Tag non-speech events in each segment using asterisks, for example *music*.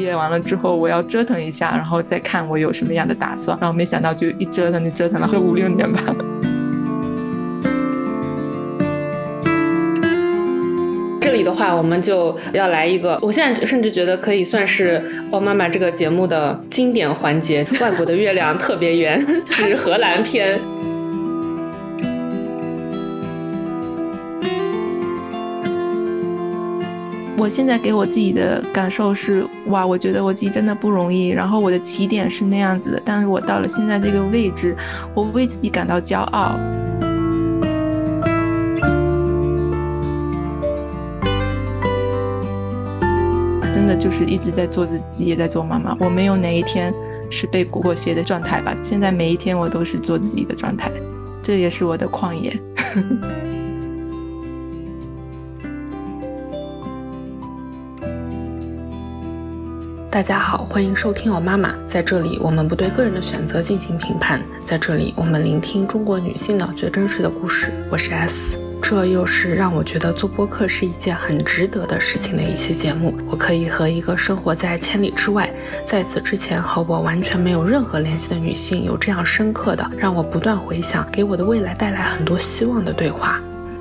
毕业完了之后，我要折腾一下，然后再看我有什么样的打算。然后没想到就一折腾就折腾了五六年吧。这里的话，我们就要来一个，我现在甚至觉得可以算是《哦妈妈》这个节目的经典环节——外国的月亮特别圆 *laughs* 之荷兰篇。我现在给我自己的感受是，哇，我觉得我自己真的不容易。然后我的起点是那样子的，但是我到了现在这个位置，我为自己感到骄傲。真的就是一直在做自己，也在做妈妈。我没有哪一天是被裹挟的状态吧？现在每一天我都是做自己的状态，这也是我的旷野。*laughs* 大家好，欢迎收听《我妈妈》。在这里，我们不对个人的选择进行评判。在这里，我们聆听中国女性的最真实的故事。我是 S，这又是让我觉得做播客是一件很值得的事情的一期节目。我可以和一个生活在千里之外，在此之前和我完全没有任何联系的女性，有这样深刻的，让我不断回想，给我的未来带来很多希望的对话。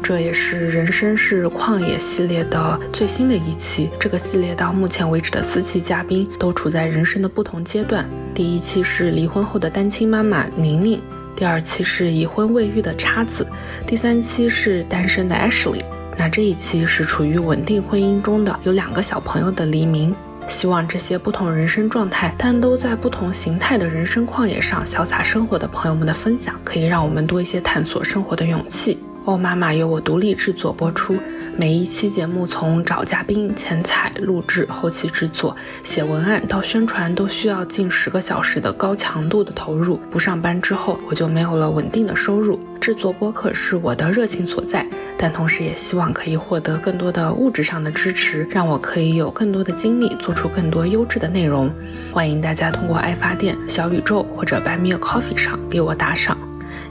这也是人生是旷野系列的最新的一期。这个系列到目前为止的四期嘉宾都处在人生的不同阶段。第一期是离婚后的单亲妈妈宁宁，第二期是已婚未育的叉子，第三期是单身的 Ashley。那这一期是处于稳定婚姻中的有两个小朋友的黎明。希望这些不同人生状态，但都在不同形态的人生旷野上潇洒生活的朋友们的分享，可以让我们多一些探索生活的勇气。哦，妈妈由我独立制作播出，每一期节目从找嘉宾、前采、录制、后期制作、写文案到宣传，都需要近十个小时的高强度的投入。不上班之后，我就没有了稳定的收入。制作播客是我的热情所在，但同时也希望可以获得更多的物质上的支持，让我可以有更多的精力做出更多优质的内容。欢迎大家通过爱发电、小宇宙或者 Buy Me a Coffee 上给我打赏。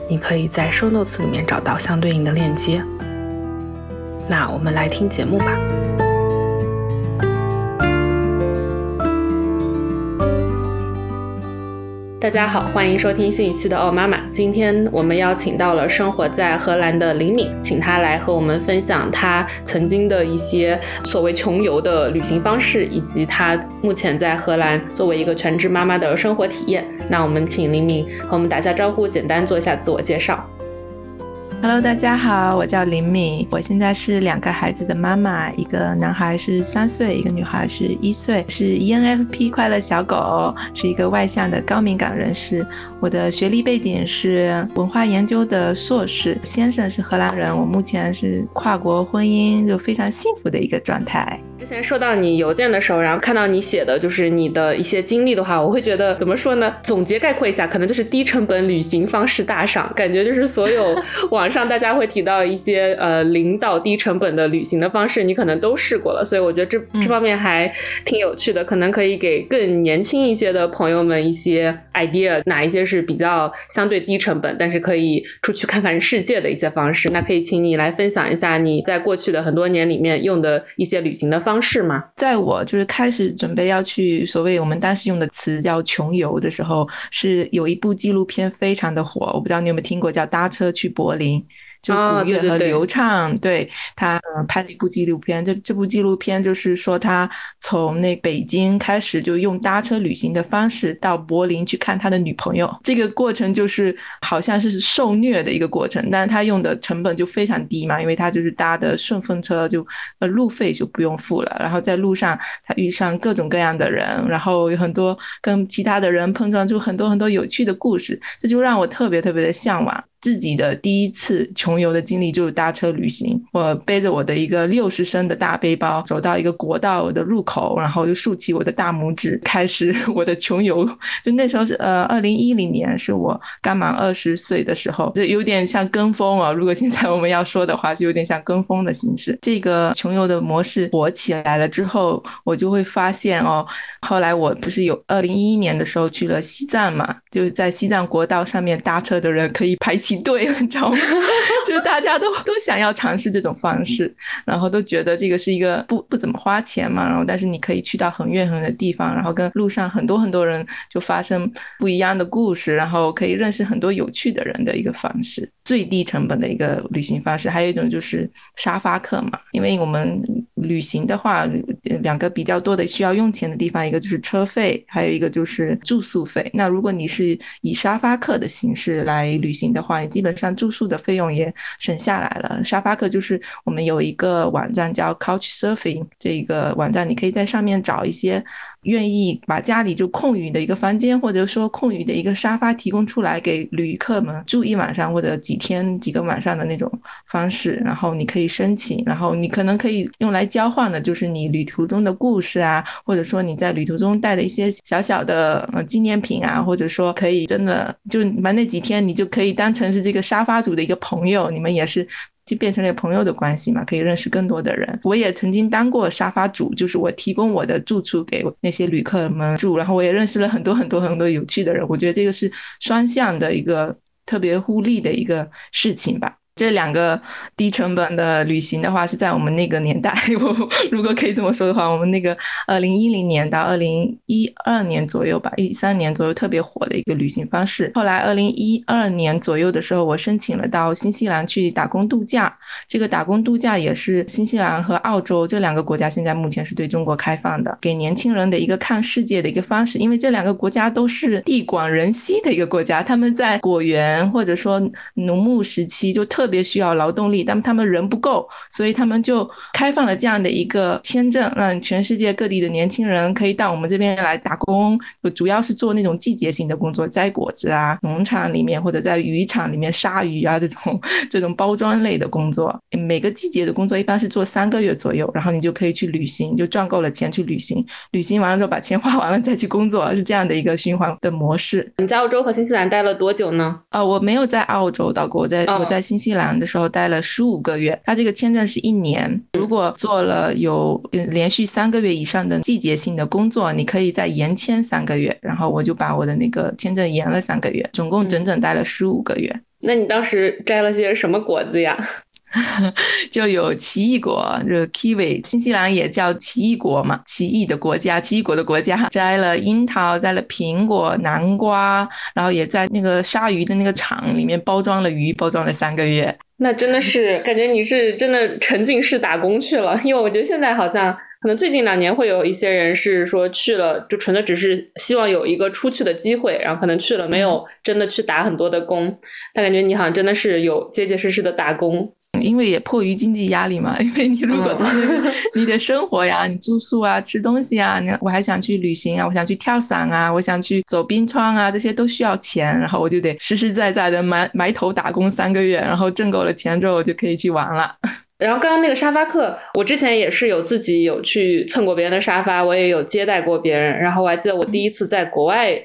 你可以在 show notes 里面找到相对应的链接。那我们来听节目吧。大家好，欢迎收听新一期的《奥妈妈》。今天我们邀请到了生活在荷兰的林敏，请她来和我们分享她曾经的一些所谓穷游的旅行方式，以及她目前在荷兰作为一个全职妈妈的生活体验。那我们请林敏和我们打下招呼，简单做一下自我介绍。Hello，大家好，我叫林敏，我现在是两个孩子的妈妈，一个男孩是三岁，一个女孩是一岁，是 ENFP 快乐小狗，是一个外向的高敏感人士。我的学历背景是文化研究的硕士，先生是荷兰人，我目前是跨国婚姻，就非常幸福的一个状态。之前收到你邮件的时候，然后看到你写的就是你的一些经历的话，我会觉得怎么说呢？总结概括一下，可能就是低成本旅行方式大赏，感觉就是所有网 *laughs* 上大家会提到一些呃领导低成本的旅行的方式，你可能都试过了，所以我觉得这这方面还挺有趣的，可能可以给更年轻一些的朋友们一些 idea，哪一些是比较相对低成本，但是可以出去看看世界的一些方式。那可以请你来分享一下你在过去的很多年里面用的一些旅行的。方式吗？在我就是开始准备要去所谓我们当时用的词叫穷游的时候，是有一部纪录片非常的火，我不知道你有没有听过，叫《搭车去柏林》。就古月和刘畅对他拍的一部纪录片，这这部纪录片就是说他从那北京开始就用搭车旅行的方式到柏林去看他的女朋友，这个过程就是好像是受虐的一个过程，但是他用的成本就非常低嘛，因为他就是搭的顺风车，就呃路费就不用付了，然后在路上他遇上各种各样的人，然后有很多跟其他的人碰撞出很多很多有趣的故事，这就让我特别特别的向往。自己的第一次穷游的经历就是搭车旅行。我背着我的一个六十升的大背包，走到一个国道的入口，然后就竖起我的大拇指，开始我的穷游。就那时候是呃，二零一零年，是我刚满二十岁的时候，就有点像跟风啊。如果现在我们要说的话，就有点像跟风的形式。这个穷游的模式火起来了之后，我就会发现哦，后来我不是有二零一一年的时候去了西藏嘛，就是在西藏国道上面搭车的人可以排起。起队了，*laughs* 你知道吗？就是大家都都想要尝试这种方式，然后都觉得这个是一个不不怎么花钱嘛，然后但是你可以去到很远很远的地方，然后跟路上很多很多人就发生不一样的故事，然后可以认识很多有趣的人的一个方式，最低成本的一个旅行方式。还有一种就是沙发客嘛，因为我们旅行的话，两个比较多的需要用钱的地方，一个就是车费，还有一个就是住宿费。那如果你是以沙发客的形式来旅行的话，基本上住宿的费用也省下来了。沙发客就是我们有一个网站叫 Couch Surfing，这一个网站你可以在上面找一些愿意把家里就空余的一个房间，或者说空余的一个沙发提供出来给旅客们住一晚上或者几天几个晚上的那种方式，然后你可以申请，然后你可能可以用来交换的就是你旅途中的故事啊，或者说你在旅途中带的一些小小的呃纪念品啊，或者说可以真的就把那几天，你就可以当成是这个沙发组的一个朋友，你们也是就变成了朋友的关系嘛，可以认识更多的人。我也曾经当过沙发主，就是我提供我的住处给那些旅客们住，然后我也认识了很多很多很多有趣的人。我觉得这个是双向的一个特别互利的一个事情吧。这两个低成本的旅行的话，是在我们那个年代，*laughs* 我如果可以这么说的话，我们那个二零一零年到二零一二年左右吧，一三年左右特别火的一个旅行方式。后来二零一二年左右的时候，我申请了到新西兰去打工度假。这个打工度假也是新西兰和澳洲这两个国家现在目前是对中国开放的，给年轻人的一个看世界的一个方式。因为这两个国家都是地广人稀的一个国家，他们在果园或者说农牧时期就特。特别需要劳动力，但他们人不够，所以他们就开放了这样的一个签证，让全世界各地的年轻人可以到我们这边来打工。就主要是做那种季节性的工作，摘果子啊，农场里面或者在渔场里面杀鱼啊，这种这种包装类的工作。*laughs* 每个季节的工作一般是做三个月左右，然后你就可以去旅行，就赚够了钱去旅行。*laughs* 旅行完了之后把钱花完了再去工作，是这样的一个循环的模式。你在澳洲和新西兰待了多久呢？啊，我没有在澳洲待过，我在我在新西兰。的时候待了十五个月，他这个签证是一年。如果做了有连续三个月以上的季节性的工作，你可以再延签三个月。然后我就把我的那个签证延了三个月，总共整整待了十五个月。那你当时摘了些什么果子呀？*laughs* 就有奇异果，就是 kiwi，新西兰也叫奇异果嘛，奇异的国家，奇异果的国家。摘了樱桃，摘了苹果、南瓜，然后也在那个鲨鱼的那个厂里面包装了鱼，包装了三个月。那真的是感觉你是真的沉浸式打工去了，因为我觉得现在好像可能最近两年会有一些人是说去了，就纯粹只是希望有一个出去的机会，然后可能去了没有真的去打很多的工。但感觉你好像真的是有结结实实的打工。因为也迫于经济压力嘛，因为你如果你的生活呀、你住宿啊、吃东西啊，你我还想去旅行啊，我想去跳伞啊，我想去走冰川啊，这些都需要钱，然后我就得实实在在的埋埋头打工三个月，然后挣够了钱之后，我就可以去玩了。*laughs* 然后刚刚那个沙发客，我之前也是有自己有去蹭过别人的沙发，我也有接待过别人，然后我还记得我第一次在国外。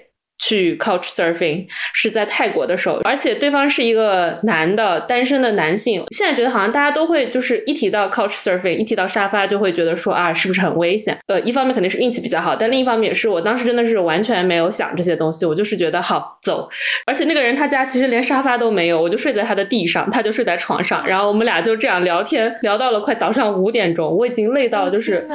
去 couch surfing 是在泰国的时候，而且对方是一个男的，单身的男性。现在觉得好像大家都会就是一提到 couch surfing，一提到沙发就会觉得说啊，是不是很危险？呃，一方面肯定是运气比较好，但另一方面也是我当时真的是完全没有想这些东西，我就是觉得好走。而且那个人他家其实连沙发都没有，我就睡在他的地上，他就睡在床上，然后我们俩就这样聊天，聊到了快早上五点钟，我已经累到就是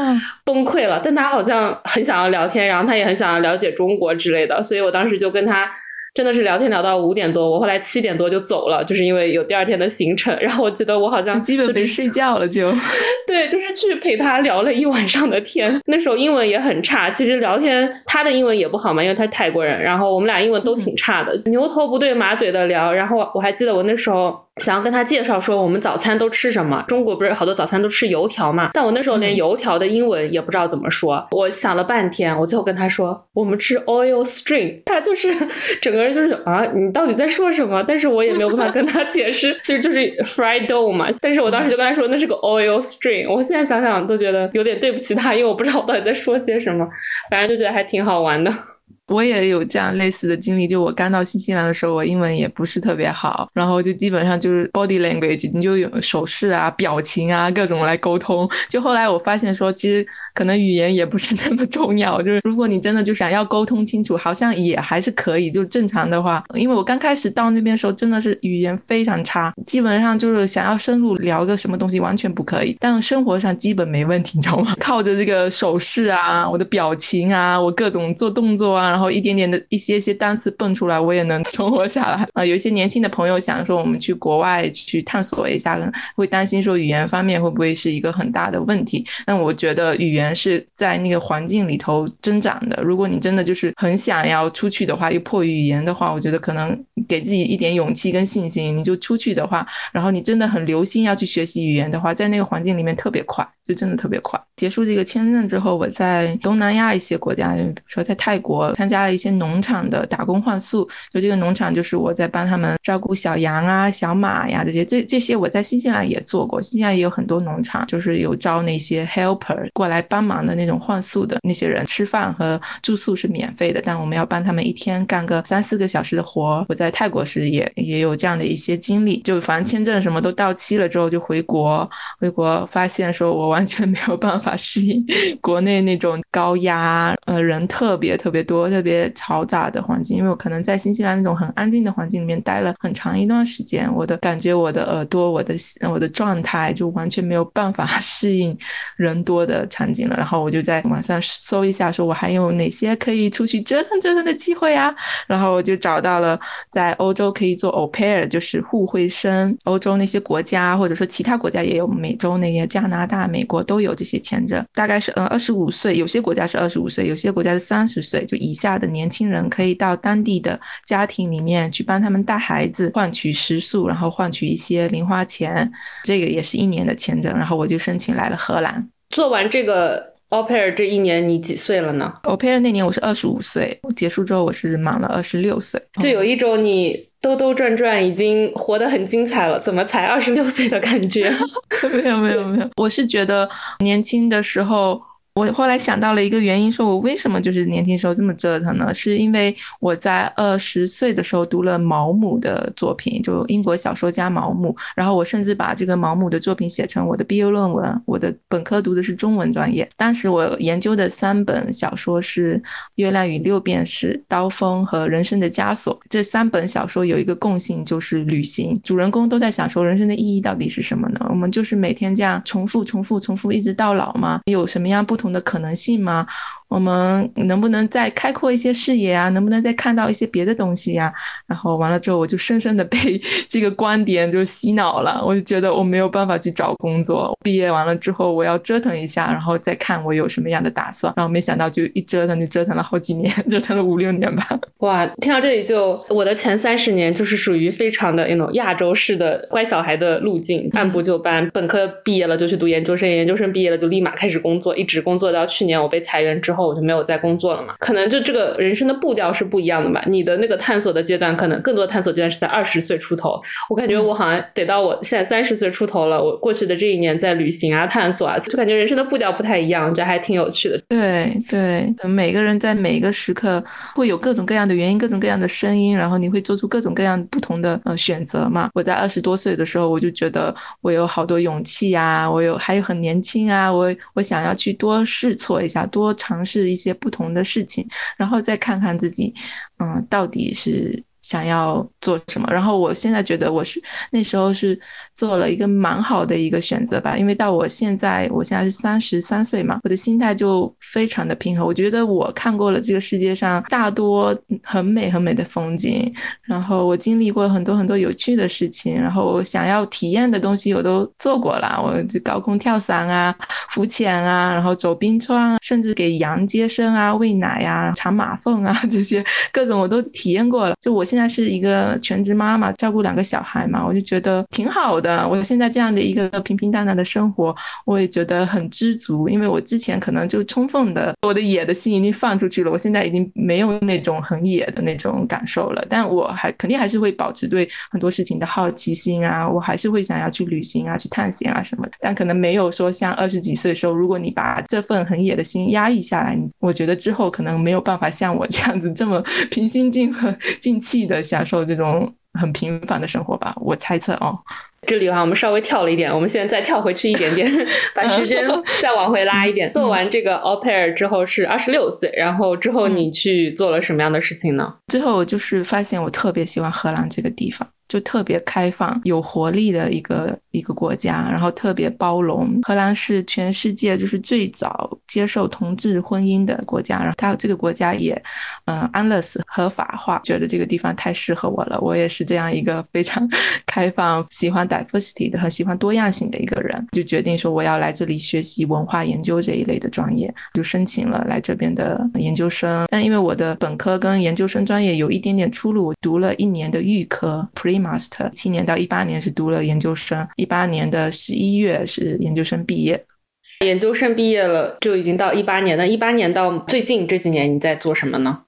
崩溃了，但他好像很想要聊天，然后他也很想要了解中国之类的，所以我当。当时就跟他真的是聊天聊到五点多，我后来七点多就走了，就是因为有第二天的行程。然后我觉得我好像基本没睡觉了，就 *laughs* 对，就是去陪他聊了一晚上的天。那时候英文也很差，其实聊天他的英文也不好嘛，因为他是泰国人。然后我们俩英文都挺差的，牛头不对马嘴的聊。然后我还记得我那时候。想要跟他介绍说我们早餐都吃什么？中国不是好多早餐都吃油条嘛？但我那时候连油条的英文也不知道怎么说。我想了半天，我最后跟他说我们吃 oil string。他就是整个人就是啊，你到底在说什么？但是我也没有办法跟他解释，*laughs* 其实就是 fried dough 嘛。但是我当时就跟他说那是个 oil string。我现在想想都觉得有点对不起他，因为我不知道我到底在说些什么。反正就觉得还挺好玩的。我也有这样类似的经历，就我刚到新西兰的时候，我英文也不是特别好，然后就基本上就是 body language，你就有手势啊、表情啊各种来沟通。就后来我发现说，其实可能语言也不是 *laughs* 那么重要，就是如果你真的就想要沟通清楚，好像也还是可以。就正常的话，因为我刚开始到那边的时候，真的是语言非常差，基本上就是想要深入聊个什么东西完全不可以。但生活上基本没问题，你知道吗？*laughs* 靠着这个手势啊，我的表情啊，我各种做动作啊，然后一点点的一些些单词蹦出来，我也能存活下来啊。有一些年轻的朋友想说，我们去国外去探索一下，会担心说语言方面会不会是一个很大的问题。但我觉得语言是在那个环境里头增长的。如果你真的就是很想要出去的话，又迫于语言的话，我觉得可能给自己一点勇气跟信心，你就出去的话，然后你真的很留心要去学习语言的话，在那个环境里面特别快，就真的特别快。结束这个签证之后，我在东南亚一些国家，比如说在泰国参加了一些农场的打工换宿，就这个农场就是我在帮他们照顾小羊啊、小马呀这些，这这些我在新西兰也做过，新西兰也有很多农场，就是有招那些 helper 过来帮忙的那种换宿的那些人，吃饭和住宿是免费的，但我们要帮他们一天干个三四个小时的活。我在泰国时也也有这样的一些经历，就反正签证什么都到期了之后就回国，回国发现说我完全没有办法适应国内那种高压，呃，人特别特别多、特别嘈杂的环境，因为我可能在新西兰那种很安静的环境里面待了很长一段时间，我的感觉、我的耳朵、我的我的状态就完全没有办法 *laughs* 适应。人多的场景了，然后我就在网上搜一下，说我还有哪些可以出去折腾折腾的机会啊？然后我就找到了在欧洲可以做 au pair，就是互惠生。欧洲那些国家，或者说其他国家也有，美洲那些加拿大、美国都有这些签证。大概是呃二十五岁，有些国家是二十五岁，有些国家是三十岁，就以下的年轻人可以到当地的家庭里面去帮他们带孩子，换取食宿，然后换取一些零花钱。这个也是一年的签证，然后我就申请来了荷兰。做完这个 au pair 这一年，你几岁了呢？au pair 那年我是二十五岁，结束之后我是满了二十六岁，就有一种你兜兜转转已经活得很精彩了，怎么才二十六岁的感觉？*laughs* 没有没有没有，我是觉得年轻的时候。我后来想到了一个原因，说我为什么就是年轻时候这么折腾呢？是因为我在二十岁的时候读了毛姆的作品，就英国小说家毛姆。然后我甚至把这个毛姆的作品写成我的毕业论文。我的本科读的是中文专业，当时我研究的三本小说是《月亮与六便士》《刀锋》和《人生的枷锁》。这三本小说有一个共性，就是旅行。主人公都在想说，人生的意义到底是什么呢？我们就是每天这样重复、重复、重复，一直到老吗？有什么样不同？的可能性吗？我们能不能再开阔一些视野啊？能不能再看到一些别的东西呀？然后完了之后，我就深深的被 *laughs* 这个观点就洗脑了。我就觉得我没有办法去找工作。毕业完了之后，我要折腾一下，然后再看我有什么样的打算。然后没想到就一折腾就折腾了好几年，*laughs* 折腾了五六年吧。*laughs* 哇，听到这里就我的前三十年就是属于非常的那种亚洲式的乖小孩的路径，按部就班。本科毕业了就去读研究生，研究生毕业了就立马开始工作，一直工作到去年我被裁员之后。后我就没有再工作了嘛，可能就这个人生的步调是不一样的吧。你的那个探索的阶段，可能更多探索阶段是在二十岁出头。我感觉我好像得到我现在三十岁出头了，我过去的这一年在旅行啊、探索啊，就感觉人生的步调不太一样，这还挺有趣的。对对，每个人在每一个时刻会有各种各样的原因、各种各样的声音，然后你会做出各种各样不同的呃选择嘛。我在二十多岁的时候，我就觉得我有好多勇气呀，我有还有很年轻啊，我我想要去多试错一下，多尝。是一些不同的事情，然后再看看自己，嗯，到底是。想要做什么？然后我现在觉得我是那时候是做了一个蛮好的一个选择吧，因为到我现在，我现在是三十三岁嘛，我的心态就非常的平和。我觉得我看过了这个世界上大多很美很美的风景，然后我经历过很多很多有趣的事情，然后我想要体验的东西我都做过了，我就高空跳伞啊、浮潜啊，然后走冰川，甚至给羊接生啊、喂奶呀、铲马粪啊这些各种我都体验过了。就我现在是一个全职妈妈，照顾两个小孩嘛，我就觉得挺好的。呃我现在这样的一个平平淡淡的生活，我也觉得很知足，因为我之前可能就充分的我的野的心已经放出去了，我现在已经没有那种很野的那种感受了。但我还肯定还是会保持对很多事情的好奇心啊，我还是会想要去旅行啊，去探险啊什么的。但可能没有说像二十几岁的时候，如果你把这份很野的心压抑下来，我觉得之后可能没有办法像我这样子这么 *laughs* 平心静和静气的享受这种很平凡的生活吧。我猜测哦。这里的话，我们稍微跳了一点，我们现在再跳回去一点点，*laughs* 把时间再往回拉一点。*laughs* 做完这个 au pair 之后是二十六岁，然后之后你去做了什么样的事情呢？最后我就是发现我特别喜欢荷兰这个地方。就特别开放、有活力的一个一个国家，然后特别包容。荷兰是全世界就是最早接受同志婚姻的国家，然后它这个国家也，嗯，安乐死合法化，觉得这个地方太适合我了。我也是这样一个非常 *laughs* 开放、喜欢 diversity 的、很喜欢多样性的一个人，就决定说我要来这里学习文化研究这一类的专业，就申请了来这边的研究生。但因为我的本科跟研究生专业有一点点出入，读了一年的预科 pre。Master 七年到一八年是读了研究生，一八年的十一月是研究生毕业。研究生毕业了就已经到一八年了，一八年到最近这几年你在做什么呢？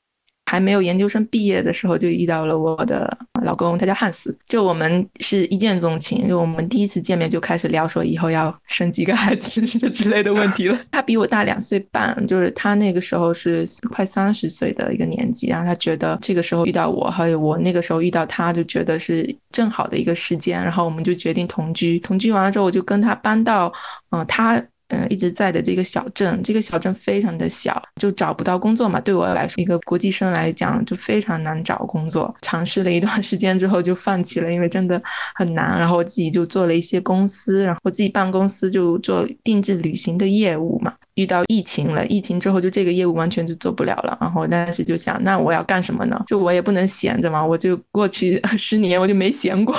还没有研究生毕业的时候，就遇到了我的老公，他叫汉斯。就我们是一见钟情，就我们第一次见面就开始聊说以后要生几个孩子之类的问题了。*laughs* 他比我大两岁半，就是他那个时候是快三十岁的一个年纪，然后他觉得这个时候遇到我，还有我那个时候遇到他，就觉得是正好的一个时间，然后我们就决定同居。同居完了之后，我就跟他搬到，嗯，他。嗯，一直在的这个小镇，这个小镇非常的小，就找不到工作嘛。对我来说，一个国际生来讲，就非常难找工作。尝试了一段时间之后，就放弃了，因为真的很难。然后我自己就做了一些公司，然后自己办公司就做定制旅行的业务嘛。遇到疫情了，疫情之后就这个业务完全就做不了了。然后当时就想，那我要干什么呢？就我也不能闲着嘛。我就过去十年我就没闲过，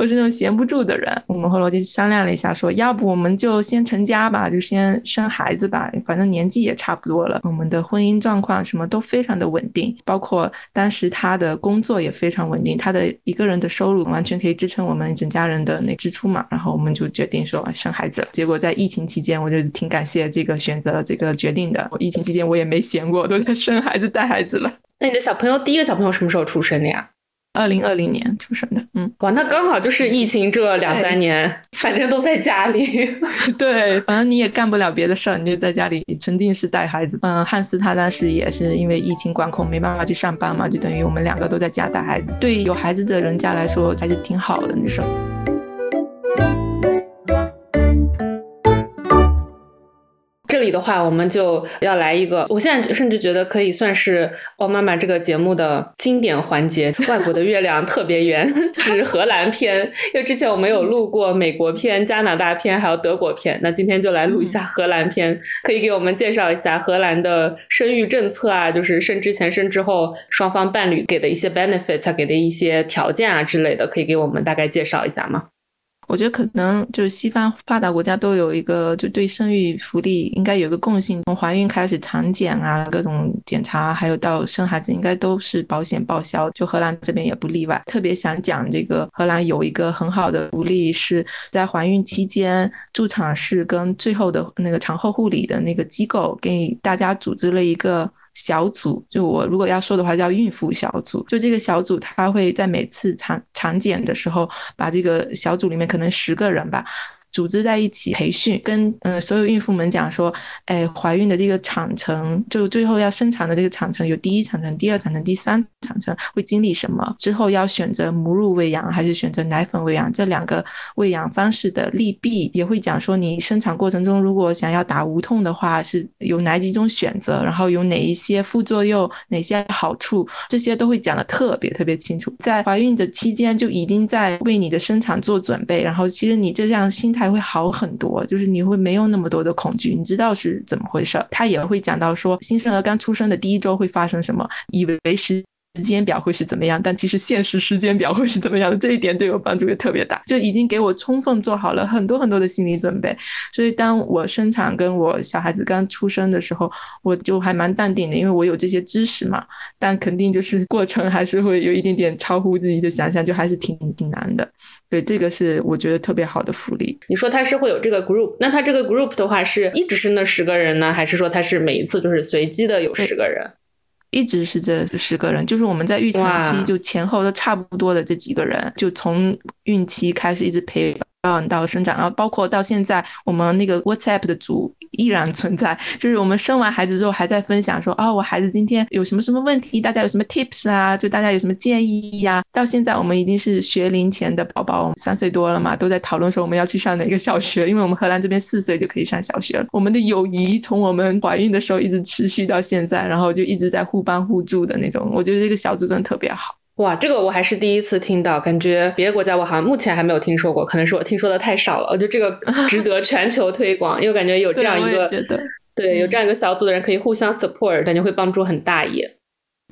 我是那种闲不住的人。我们后来就商量了一下，说要不我们就先成家吧，就先生孩子吧。反正年纪也差不多了，我们的婚姻状况什么都非常的稳定，包括当时他的工作也非常稳定，他的一个人的收入完全可以支撑我们整家人的那支出嘛。然后我们就决定说生孩子了。结果在疫情期间，我就挺感谢这个选。择了这个决定的。我疫情期间我也没闲过，都在生孩子、带孩子了。那你的小朋友第一个小朋友什么时候出生的呀？二零二零年出生的。嗯，哇，那刚好就是疫情这两三年，反正都在家里。*laughs* 对，反正你也干不了别的事儿，你就在家里沉浸式带孩子。嗯，汉斯他当时也是因为疫情管控没办法去上班嘛，就等于我们两个都在家带孩子。对有孩子的人家来说还是挺好的那时候。里的话，我们就要来一个，我现在甚至觉得可以算是《哦妈妈》这个节目的经典环节—— *laughs* 外国的月亮特别圆，*laughs* 指荷兰篇。因为之前我们有录过美国篇、加拿大篇，还有德国篇，那今天就来录一下荷兰篇。可以给我们介绍一下荷兰的生育政策啊，就是生之前、生之后双方伴侣给的一些 benefits，给的一些条件啊之类的，可以给我们大概介绍一下吗？我觉得可能就是西方发达国家都有一个，就对生育福利应该有一个共性，从怀孕开始产检啊，各种检查，还有到生孩子，应该都是保险报销。就荷兰这边也不例外。特别想讲这个，荷兰有一个很好的福利，是在怀孕期间，助产士跟最后的那个产后护理的那个机构给大家组织了一个。小组就我如果要说的话，叫孕妇小组。就这个小组，他会在每次产产检的时候，把这个小组里面可能十个人吧。组织在一起培训，跟嗯所有孕妇们讲说，哎，怀孕的这个产程，就最后要生产的这个产程，有第一产程、第二产程、第三产程会经历什么？之后要选择母乳喂养还是选择奶粉喂养？这两个喂养方式的利弊，也会讲说，你生产过程中如果想要打无痛的话，是有哪几种选择？然后有哪一些副作用、哪些好处？这些都会讲的特别特别清楚。在怀孕的期间就已经在为你的生产做准备，然后其实你这样心态。还会好很多，就是你会没有那么多的恐惧，你知道是怎么回事。他也会讲到说，新生儿刚出生的第一周会发生什么，以为是时间表会是怎么样，但其实现实时间表会是怎么样的，这一点对我帮助也特别大，就已经给我充分做好了很多很多的心理准备。所以当我生产跟我小孩子刚出生的时候，我就还蛮淡定的，因为我有这些知识嘛。但肯定就是 *laughs* 过程还是会有一点点超乎自己的想象，就还是挺挺难的。对，这个是我觉得特别好的福利。你说他是会有这个 group，那他这个 group 的话是一直是那十个人呢，还是说他是每一次就是随机的有十个人？一直是这十个人，就是我们在预产期就前后都差不多的这几个人，就从孕期开始一直陪。嗯，到生长，然后包括到现在，我们那个 WhatsApp 的组依然存在。就是我们生完孩子之后，还在分享说，啊，我孩子今天有什么什么问题，大家有什么 tips 啊？就大家有什么建议呀？到现在，我们已经是学龄前的宝宝，三岁多了嘛，都在讨论说我们要去上哪个小学，因为我们荷兰这边四岁就可以上小学了。我们的友谊从我们怀孕的时候一直持续到现在，然后就一直在互帮互助的那种。我觉得这个小组真的特别好。哇，这个我还是第一次听到，感觉别的国家我好像目前还没有听说过，可能是我听说的太少了。我觉得这个 *laughs* 值得全球推广，因为感觉有这样一个，对，有这样一个小组的人可以互相 support，感觉会帮助很大也。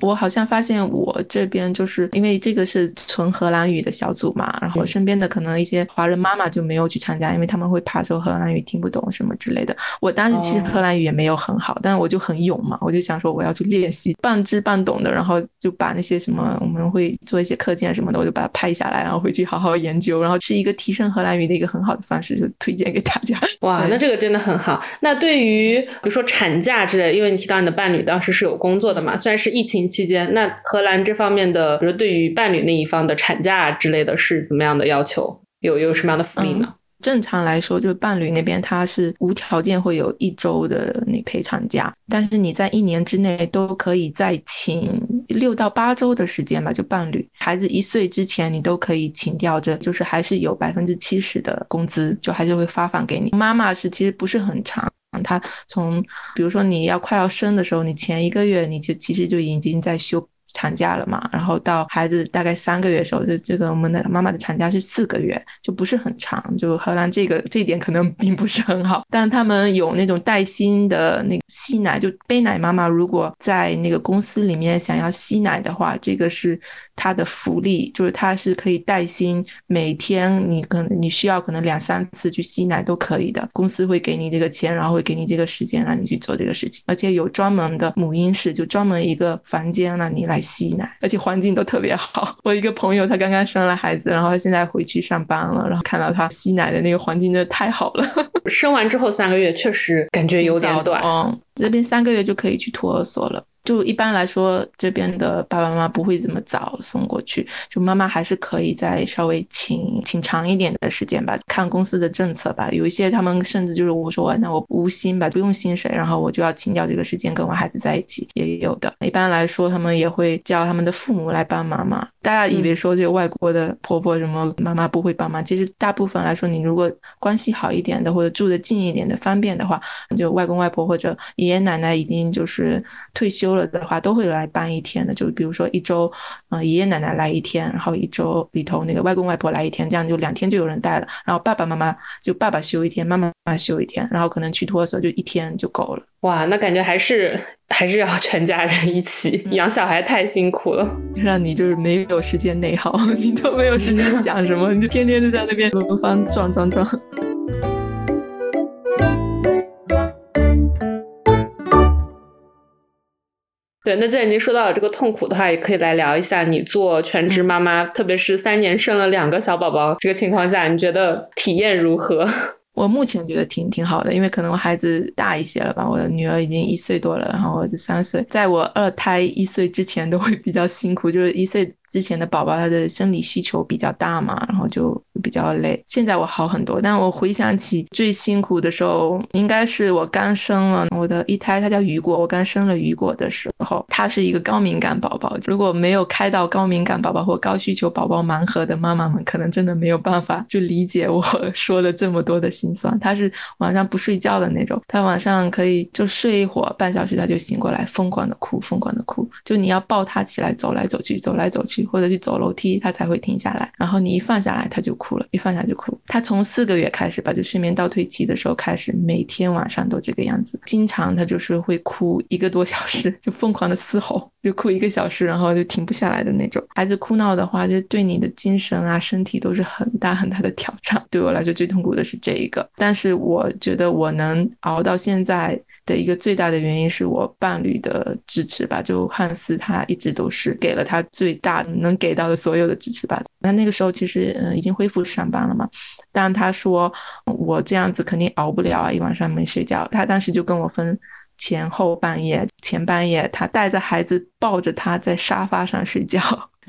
我好像发现我这边就是因为这个是纯荷兰语的小组嘛，然后身边的可能一些华人妈妈就没有去参加，因为他们会怕说荷兰语听不懂什么之类的。我当时其实荷兰语也没有很好，但是我就很勇嘛，我就想说我要去练习，半知半懂的，然后就把那些什么我们会做一些课件什么的，我就把它拍下来，然后回去好好研究，然后是一个提升荷兰语的一个很好的方式，就推荐给大家。哇，那这个真的很好。那对于比如说产假之类，因为你提到你的伴侣当时是有工作的嘛，虽然是疫情。期间，那荷兰这方面的，比如对于伴侣那一方的产假之类的是怎么样的要求？有有什么样的福利呢？正常来说，就是伴侣那边他是无条件会有一周的那陪产假，但是你在一年之内都可以再请六到八周的时间吧。就伴侣孩子一岁之前，你都可以请掉这，就是还是有百分之七十的工资，就还是会发放给你。妈妈是其实不是很长。他从，比如说你要快要生的时候，你前一个月你就其实就已经在休。产假了嘛，然后到孩子大概三个月的时候，这这个我们的妈妈的产假是四个月，就不是很长。就荷兰这个这点可能 *laughs* 并不是很好，但他们有那种带薪的那个吸奶，就背奶妈妈如果在那个公司里面想要吸奶的话，这个是他的福利，就是它是可以带薪，每天你可能你需要可能两三次去吸奶都可以的，公司会给你这个钱，然后会给你这个时间让你去做这个事情，而且有专门的母婴室，就专门一个房间让你来。吸奶，而且环境都特别好。*laughs* 我一个朋友，他刚刚生了孩子，然后他现在回去上班了，然后看到他吸奶的那个环境，真的太好了。*laughs* 生完之后三个月，确实感觉有点短。嗯，这边三个月就可以去托儿所了。就一般来说，这边的爸爸妈妈不会这么早送过去，就妈妈还是可以再稍微请请长一点的时间吧，看公司的政策吧。有一些他们甚至就是我说那我无薪吧，不用薪水，然后我就要请掉这个时间跟我孩子在一起，也有的。一般来说，他们也会叫他们的父母来帮忙嘛。大家以为说这个外国的婆婆什么妈妈不会帮忙，其实大部分来说，你如果关系好一点的或者住的近一点的方便的话，就外公外婆或者爷爷奶奶已经就是退休。了的话，都会来搬一天的。就比如说一周，嗯，爷爷奶奶来一天，然后一周里头那个外公外婆来一天，这样就两天就有人带了。然后爸爸妈妈就爸爸休一天，妈妈妈休一天，然后可能去托儿所就一天就够了。哇，那感觉还是还是要全家人一起 *laughs* 养小孩太辛苦了，*laughs* 让你就是没有时间内耗，*laughs* 你都没有时间想什么，你就天天就在那边轮番撞撞撞。对，那既然已经说到了这个痛苦的话，也可以来聊一下你做全职妈妈，特别是三年生了两个小宝宝这个情况下，你觉得体验如何？*laughs* 我目前觉得挺挺好的，因为可能我孩子大一些了吧，我的女儿已经一岁多了，然后儿子三岁，在我二胎一岁之前都会比较辛苦，就是一岁。之前的宝宝他的生理需求比较大嘛，然后就比较累。现在我好很多，但我回想起最辛苦的时候，应该是我刚生了我的一胎，他叫雨果。我刚生了雨果的时候，他是一个高敏感宝宝。如果没有开到高敏感宝宝或高需求宝宝盲盒的妈妈们，可能真的没有办法就理解我 *laughs* 说的这么多的心酸。他是晚上不睡觉的那种，他晚上可以就睡一会儿，半小时他就醒过来，疯狂的哭，疯狂的哭。就你要抱他起来走来走去，走来走去。或者去走楼梯，他才会停下来。然后你一放下来，他就哭哭了，一放下就哭。他从四个月开始吧，就睡眠倒退期的时候开始，每天晚上都这个样子。经常他就是会哭一个多小时，*laughs* 就疯狂的嘶吼。就哭一个小时，然后就停不下来的那种。孩子哭闹的话，就对你的精神啊、身体都是很大很大的挑战。对我来说，最痛苦的是这一个。但是我觉得我能熬到现在的一个最大的原因是我伴侣的支持吧。就汉斯，他一直都是给了他最大能给到的所有的支持吧。那那个时候其实嗯已经恢复上班了嘛，但他说我这样子肯定熬不了啊，一晚上没睡觉。他当时就跟我分。前后半夜，前半夜，他带着孩子抱着他在沙发上睡觉。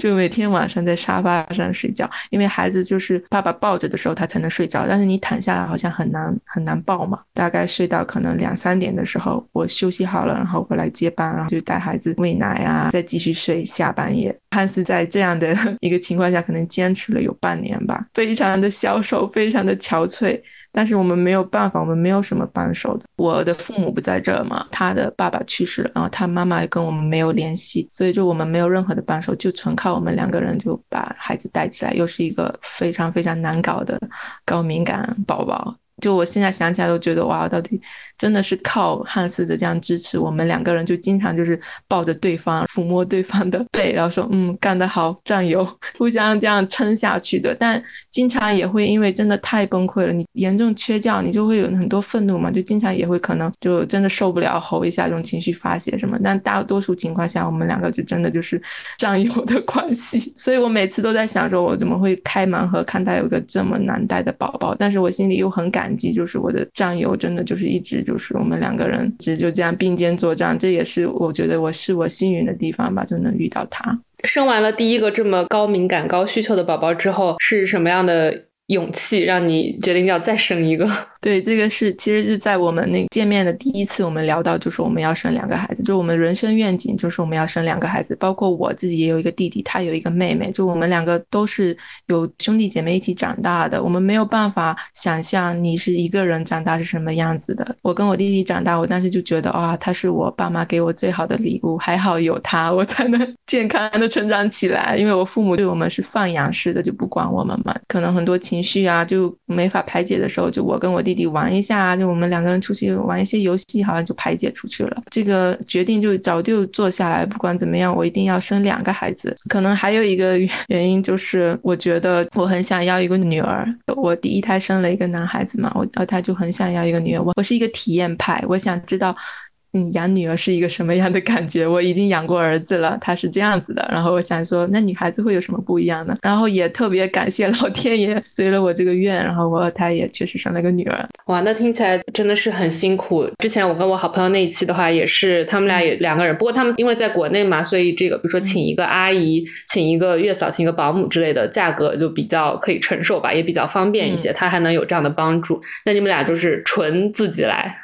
就每天晚上在沙发上睡觉，因为孩子就是爸爸抱着的时候他才能睡着，但是你躺下来好像很难很难抱嘛。大概睡到可能两三点的时候，我休息好了，然后回来接班，然后就带孩子喂奶啊，再继续睡下半夜。汉斯在这样的一个情况下，可能坚持了有半年吧，非常的消瘦，非常的憔悴。但是我们没有办法，我们没有什么帮手的。我的父母不在这儿嘛，他的爸爸去世了，然后他妈妈也跟我们没有联系，所以就我们没有任何的帮手，就纯靠。我们两个人就把孩子带起来，又是一个非常非常难搞的高敏感宝宝。就我现在想起来都觉得哇，到底真的是靠汉斯的这样支持，我们两个人就经常就是抱着对方，抚摸对方的背，然后说嗯干得好，战友，互相这样撑下去的。但经常也会因为真的太崩溃了，你严重缺觉，你就会有很多愤怒嘛，就经常也会可能就真的受不了，吼一下这种情绪发泄什么。但大多数情况下，我们两个就真的就是战友的关系。*laughs* 所以我每次都在想说，我怎么会开盲盒看到有个这么难带的宝宝？但是我心里又很感。就是我的战友，真的就是一直就是我们两个人，其实就这样并肩作战，这也是我觉得我是我幸运的地方吧，就能遇到他。生完了第一个这么高敏感、高需求的宝宝之后，是什么样的勇气让你决定要再生一个？对，这个是其实是在我们那见面的第一次，我们聊到就是我们要生两个孩子，就我们人生愿景就是我们要生两个孩子，包括我自己也有一个弟弟，他有一个妹妹，就我们两个都是有兄弟姐妹一起长大的，我们没有办法想象你是一个人长大是什么样子的。我跟我弟弟长大，我当时就觉得哇，他是我爸妈给我最好的礼物，还好有他，我才能 *laughs* 健康的成长起来。因为我父母对我们是放养式的，就不管我们嘛，可能很多情情绪啊就没法排解的时候，就我跟我弟。弟玩一下啊，就我们两个人出去玩一些游戏，好像就排解出去了。这个决定就早就做下来，不管怎么样，我一定要生两个孩子。可能还有一个原 *laughs* 因就是，我觉得我很想要一个女儿。我第一胎生了一个男孩子嘛，我他就很想要一个女儿。我我是一个体验派，我想知道。嗯，养女儿是一个什么样的感觉？我已经养过儿子了，他是这样子的。然后我想说，那女孩子会有什么不一样呢？然后也特别感谢老天爷随了我这个愿，然后我他也确实生了个女儿。哇，那听起来真的是很辛苦。之前我跟我好朋友那一期的话，也是他们俩也两个人，不过他们因为在国内嘛，所以这个比如说请一个阿姨、请一个月嫂、请一个保姆之类的，价格就比较可以承受吧，也比较方便一些。他还能有这样的帮助。那你们俩就是纯自己来。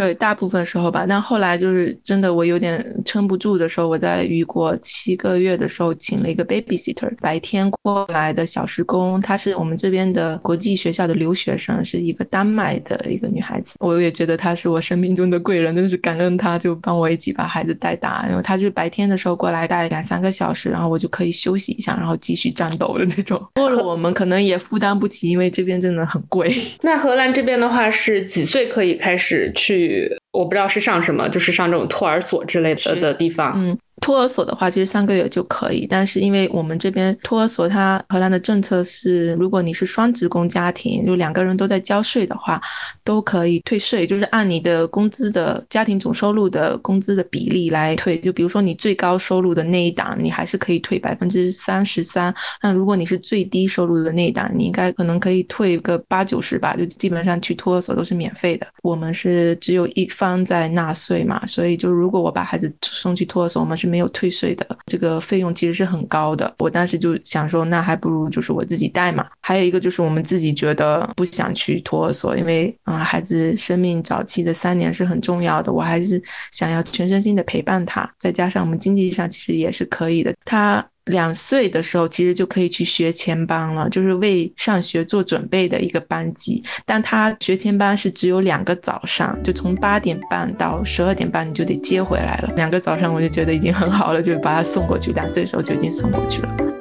对，大部分时候吧，但后来就是真的，我有点撑不住的时候，我在雨国七个月的时候，请了一个 babysitter，白天过来的小时工，她是我们这边的国际学校的留学生，是一个丹麦的一个女孩子，我也觉得她是我生命中的贵人，真是感恩她，就帮我一起把孩子带大，因为她是白天的时候过来带两三个小时，然后我就可以休息一下，然后继续战斗的那种。过了我们可能也负担不起，因为这边真的很贵。那荷兰这边的话是几岁可以开始去？我不知道是上什么，就是上这种托儿所之类的的地方。嗯。托儿所的话，其实三个月就可以，但是因为我们这边托儿所，它荷兰的政策是，如果你是双职工家庭，就两个人都在交税的话，都可以退税，就是按你的工资的家庭总收入的工资的比例来退。就比如说你最高收入的那一档，你还是可以退百分之三十三。那如果你是最低收入的那一档，你应该可能可以退个八九十吧。就基本上去托儿所都是免费的。我们是只有一方在纳税嘛，所以就如果我把孩子送去托儿所，我们是。没有退税的这个费用其实是很高的，我当时就想说，那还不如就是我自己带嘛。还有一个就是我们自己觉得不想去托儿所，因为啊孩子生命早期的三年是很重要的，我还是想要全身心的陪伴他。再加上我们经济上其实也是可以的，他。两岁的时候，其实就可以去学前班了，就是为上学做准备的一个班级。但他学前班是只有两个早上，就从八点半到十二点半，你就得接回来了。两个早上，我就觉得已经很好了，就把他送过去。两岁的时候就已经送过去了。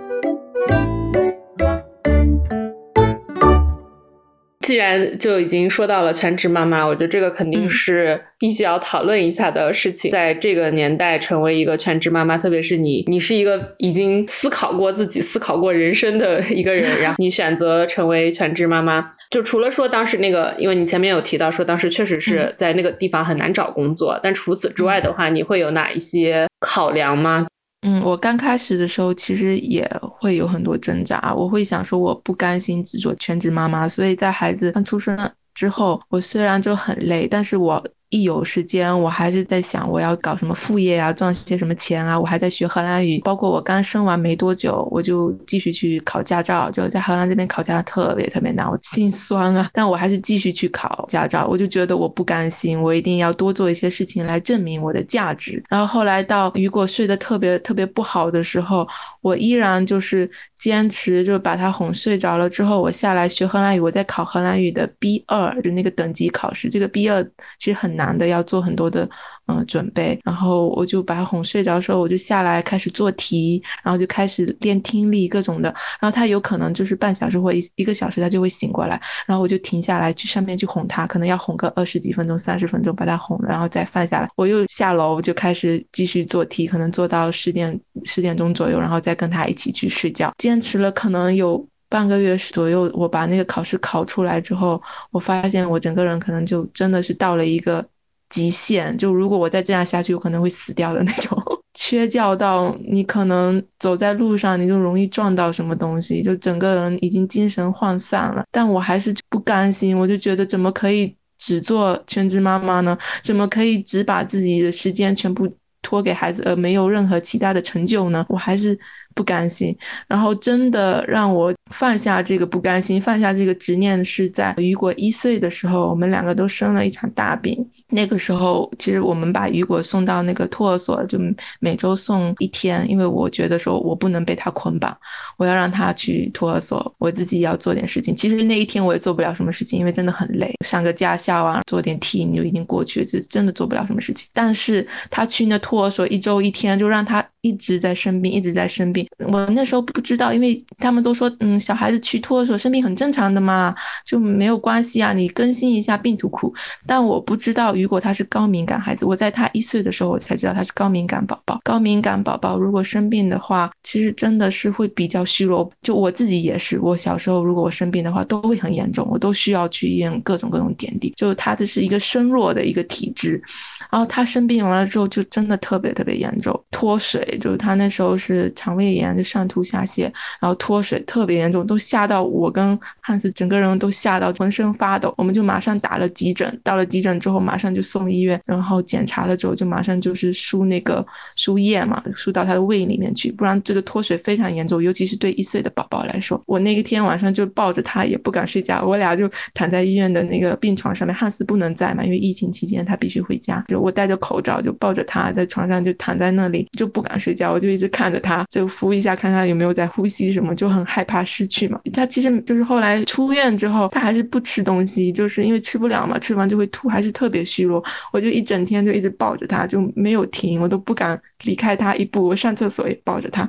既然就已经说到了全职妈妈，我觉得这个肯定是必须要讨论一下的事情。在这个年代，成为一个全职妈妈，特别是你，你是一个已经思考过自己、思考过人生的一个人，然后你选择成为全职妈妈，就除了说当时那个，因为你前面有提到说当时确实是在那个地方很难找工作，但除此之外的话，你会有哪一些考量吗？嗯，我刚开始的时候其实也会有很多挣扎，我会想说我不甘心只做全职妈妈，所以在孩子刚出生之后，我虽然就很累，但是我。一有时间，我还是在想我要搞什么副业啊，赚些什么钱啊。我还在学荷兰语，包括我刚生完没多久，我就继续去考驾照。就在荷兰这边考驾照特别特别难，我心酸啊。但我还是继续去考驾照，我就觉得我不甘心，我一定要多做一些事情来证明我的价值。然后后来到雨果睡得特别特别不好的时候，我依然就是坚持，就把他哄睡着了之后，我下来学荷兰语，我在考荷兰语的 B 二，就那个等级考试。这个 B 二其实很。难的要做很多的嗯准备，然后我就把他哄睡着的时候，我就下来开始做题，然后就开始练听力各种的。然后他有可能就是半小时或一一个小时，他就会醒过来，然后我就停下来去上面去哄他，可能要哄个二十几分钟、三十分钟把他哄了，然后再放下来。我又下楼就开始继续做题，可能做到十点十点钟左右，然后再跟他一起去睡觉。坚持了可能有。半个月左右，我把那个考试考出来之后，我发现我整个人可能就真的是到了一个极限。就如果我再这样下去，我可能会死掉的那种，*laughs* 缺觉到你可能走在路上你就容易撞到什么东西，就整个人已经精神涣散了。但我还是不甘心，我就觉得怎么可以只做全职妈妈呢？怎么可以只把自己的时间全部托给孩子，而没有任何其他的成就呢？我还是。不甘心，然后真的让我放下这个不甘心，放下这个执念，是在雨果一岁的时候，我们两个都生了一场大病。那个时候，其实我们把雨果送到那个托儿所，就每周送一天，因为我觉得说我不能被他捆绑，我要让他去托儿所，我自己要做点事情。其实那一天我也做不了什么事情，因为真的很累，上个驾校啊，做点题你就已经过去了，就真的做不了什么事情。但是他去那托儿所一周一天，就让他。一直在生病，一直在生病。我那时候不知道，因为他们都说，嗯，小孩子去托儿所生病很正常的嘛，就没有关系啊。你更新一下病毒库。但我不知道，如果他是高敏感孩子，我在他一岁的时候我才知道他是高敏感宝宝。高敏感宝宝如果生病的话，其实真的是会比较虚弱。就我自己也是，我小时候如果我生病的话，都会很严重，我都需要去医院各种各种点滴。就他这是一个身弱的一个体质。然后他生病完了之后，就真的特别特别严重，脱水，就是他那时候是肠胃炎，就上吐下泻，然后脱水特别严重，都吓到我跟汉斯整个人都吓到浑身发抖。我们就马上打了急诊，到了急诊之后马上就送医院，然后检查了之后就马上就是输那个输液嘛，输到他的胃里面去，不然这个脱水非常严重，尤其是对一岁的宝宝来说。我那个天晚上就抱着他也不敢睡觉，我俩就躺在医院的那个病床上面，汉斯不能在嘛，因为疫情期间他必须回家，就。我戴着口罩就抱着他在床上就躺在那里就不敢睡觉，我就一直看着他，就扶一下看他有没有在呼吸什么，就很害怕失去嘛。他其实就是后来出院之后，他还是不吃东西，就是因为吃不了嘛，吃完就会吐，还是特别虚弱。我就一整天就一直抱着他，就没有停，我都不敢离开他一步。我上厕所也抱着他，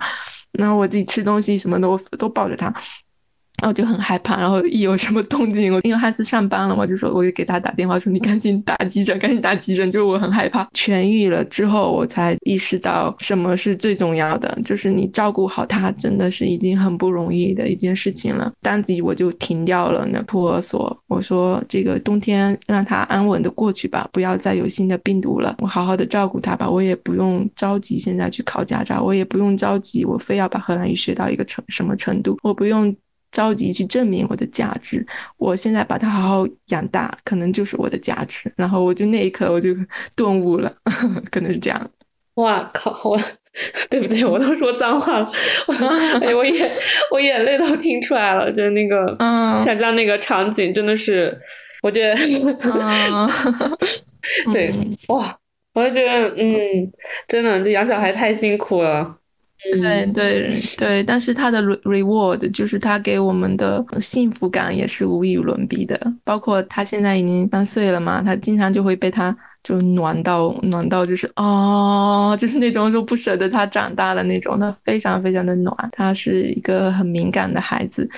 然后我自己吃东西什么的我都抱着他。然后就很害怕，然后一有什么动静，我 *laughs* 因为汉斯上班了嘛，就说我就给他打电话说你赶紧打急诊，赶紧打急诊，就是我很害怕。*laughs* 痊愈了之后，我才意识到什么是最重要的，就是你照顾好他，真的是已经很不容易的一件事情了。当即我就停掉了那托儿所，我说这个冬天让他安稳的过去吧，不要再有新的病毒了，我好好的照顾他吧，我也不用着急现在去考驾照，我也不用着急，我非要把荷兰语学到一个程什么程度，我不用。着急去证明我的价值，我现在把它好好养大，可能就是我的价值。然后我就那一刻我就 *laughs* 顿悟了，*laughs* 可能是这样。哇靠！我 *laughs* 对不对？我都说脏话了，哎，我眼我眼泪都听出来了，就是那个想象那个场景，真的是，我觉得，对，哇，我就觉得，嗯，真的，这养小孩太辛苦了。对对对，但是他的 reward 就是他给我们的幸福感也是无与伦比的。包括他现在已经三岁了嘛，他经常就会被他就暖到暖到，就是哦，*laughs* 就是那种就不舍得他长大的那种，他非常非常的暖。他是一个很敏感的孩子。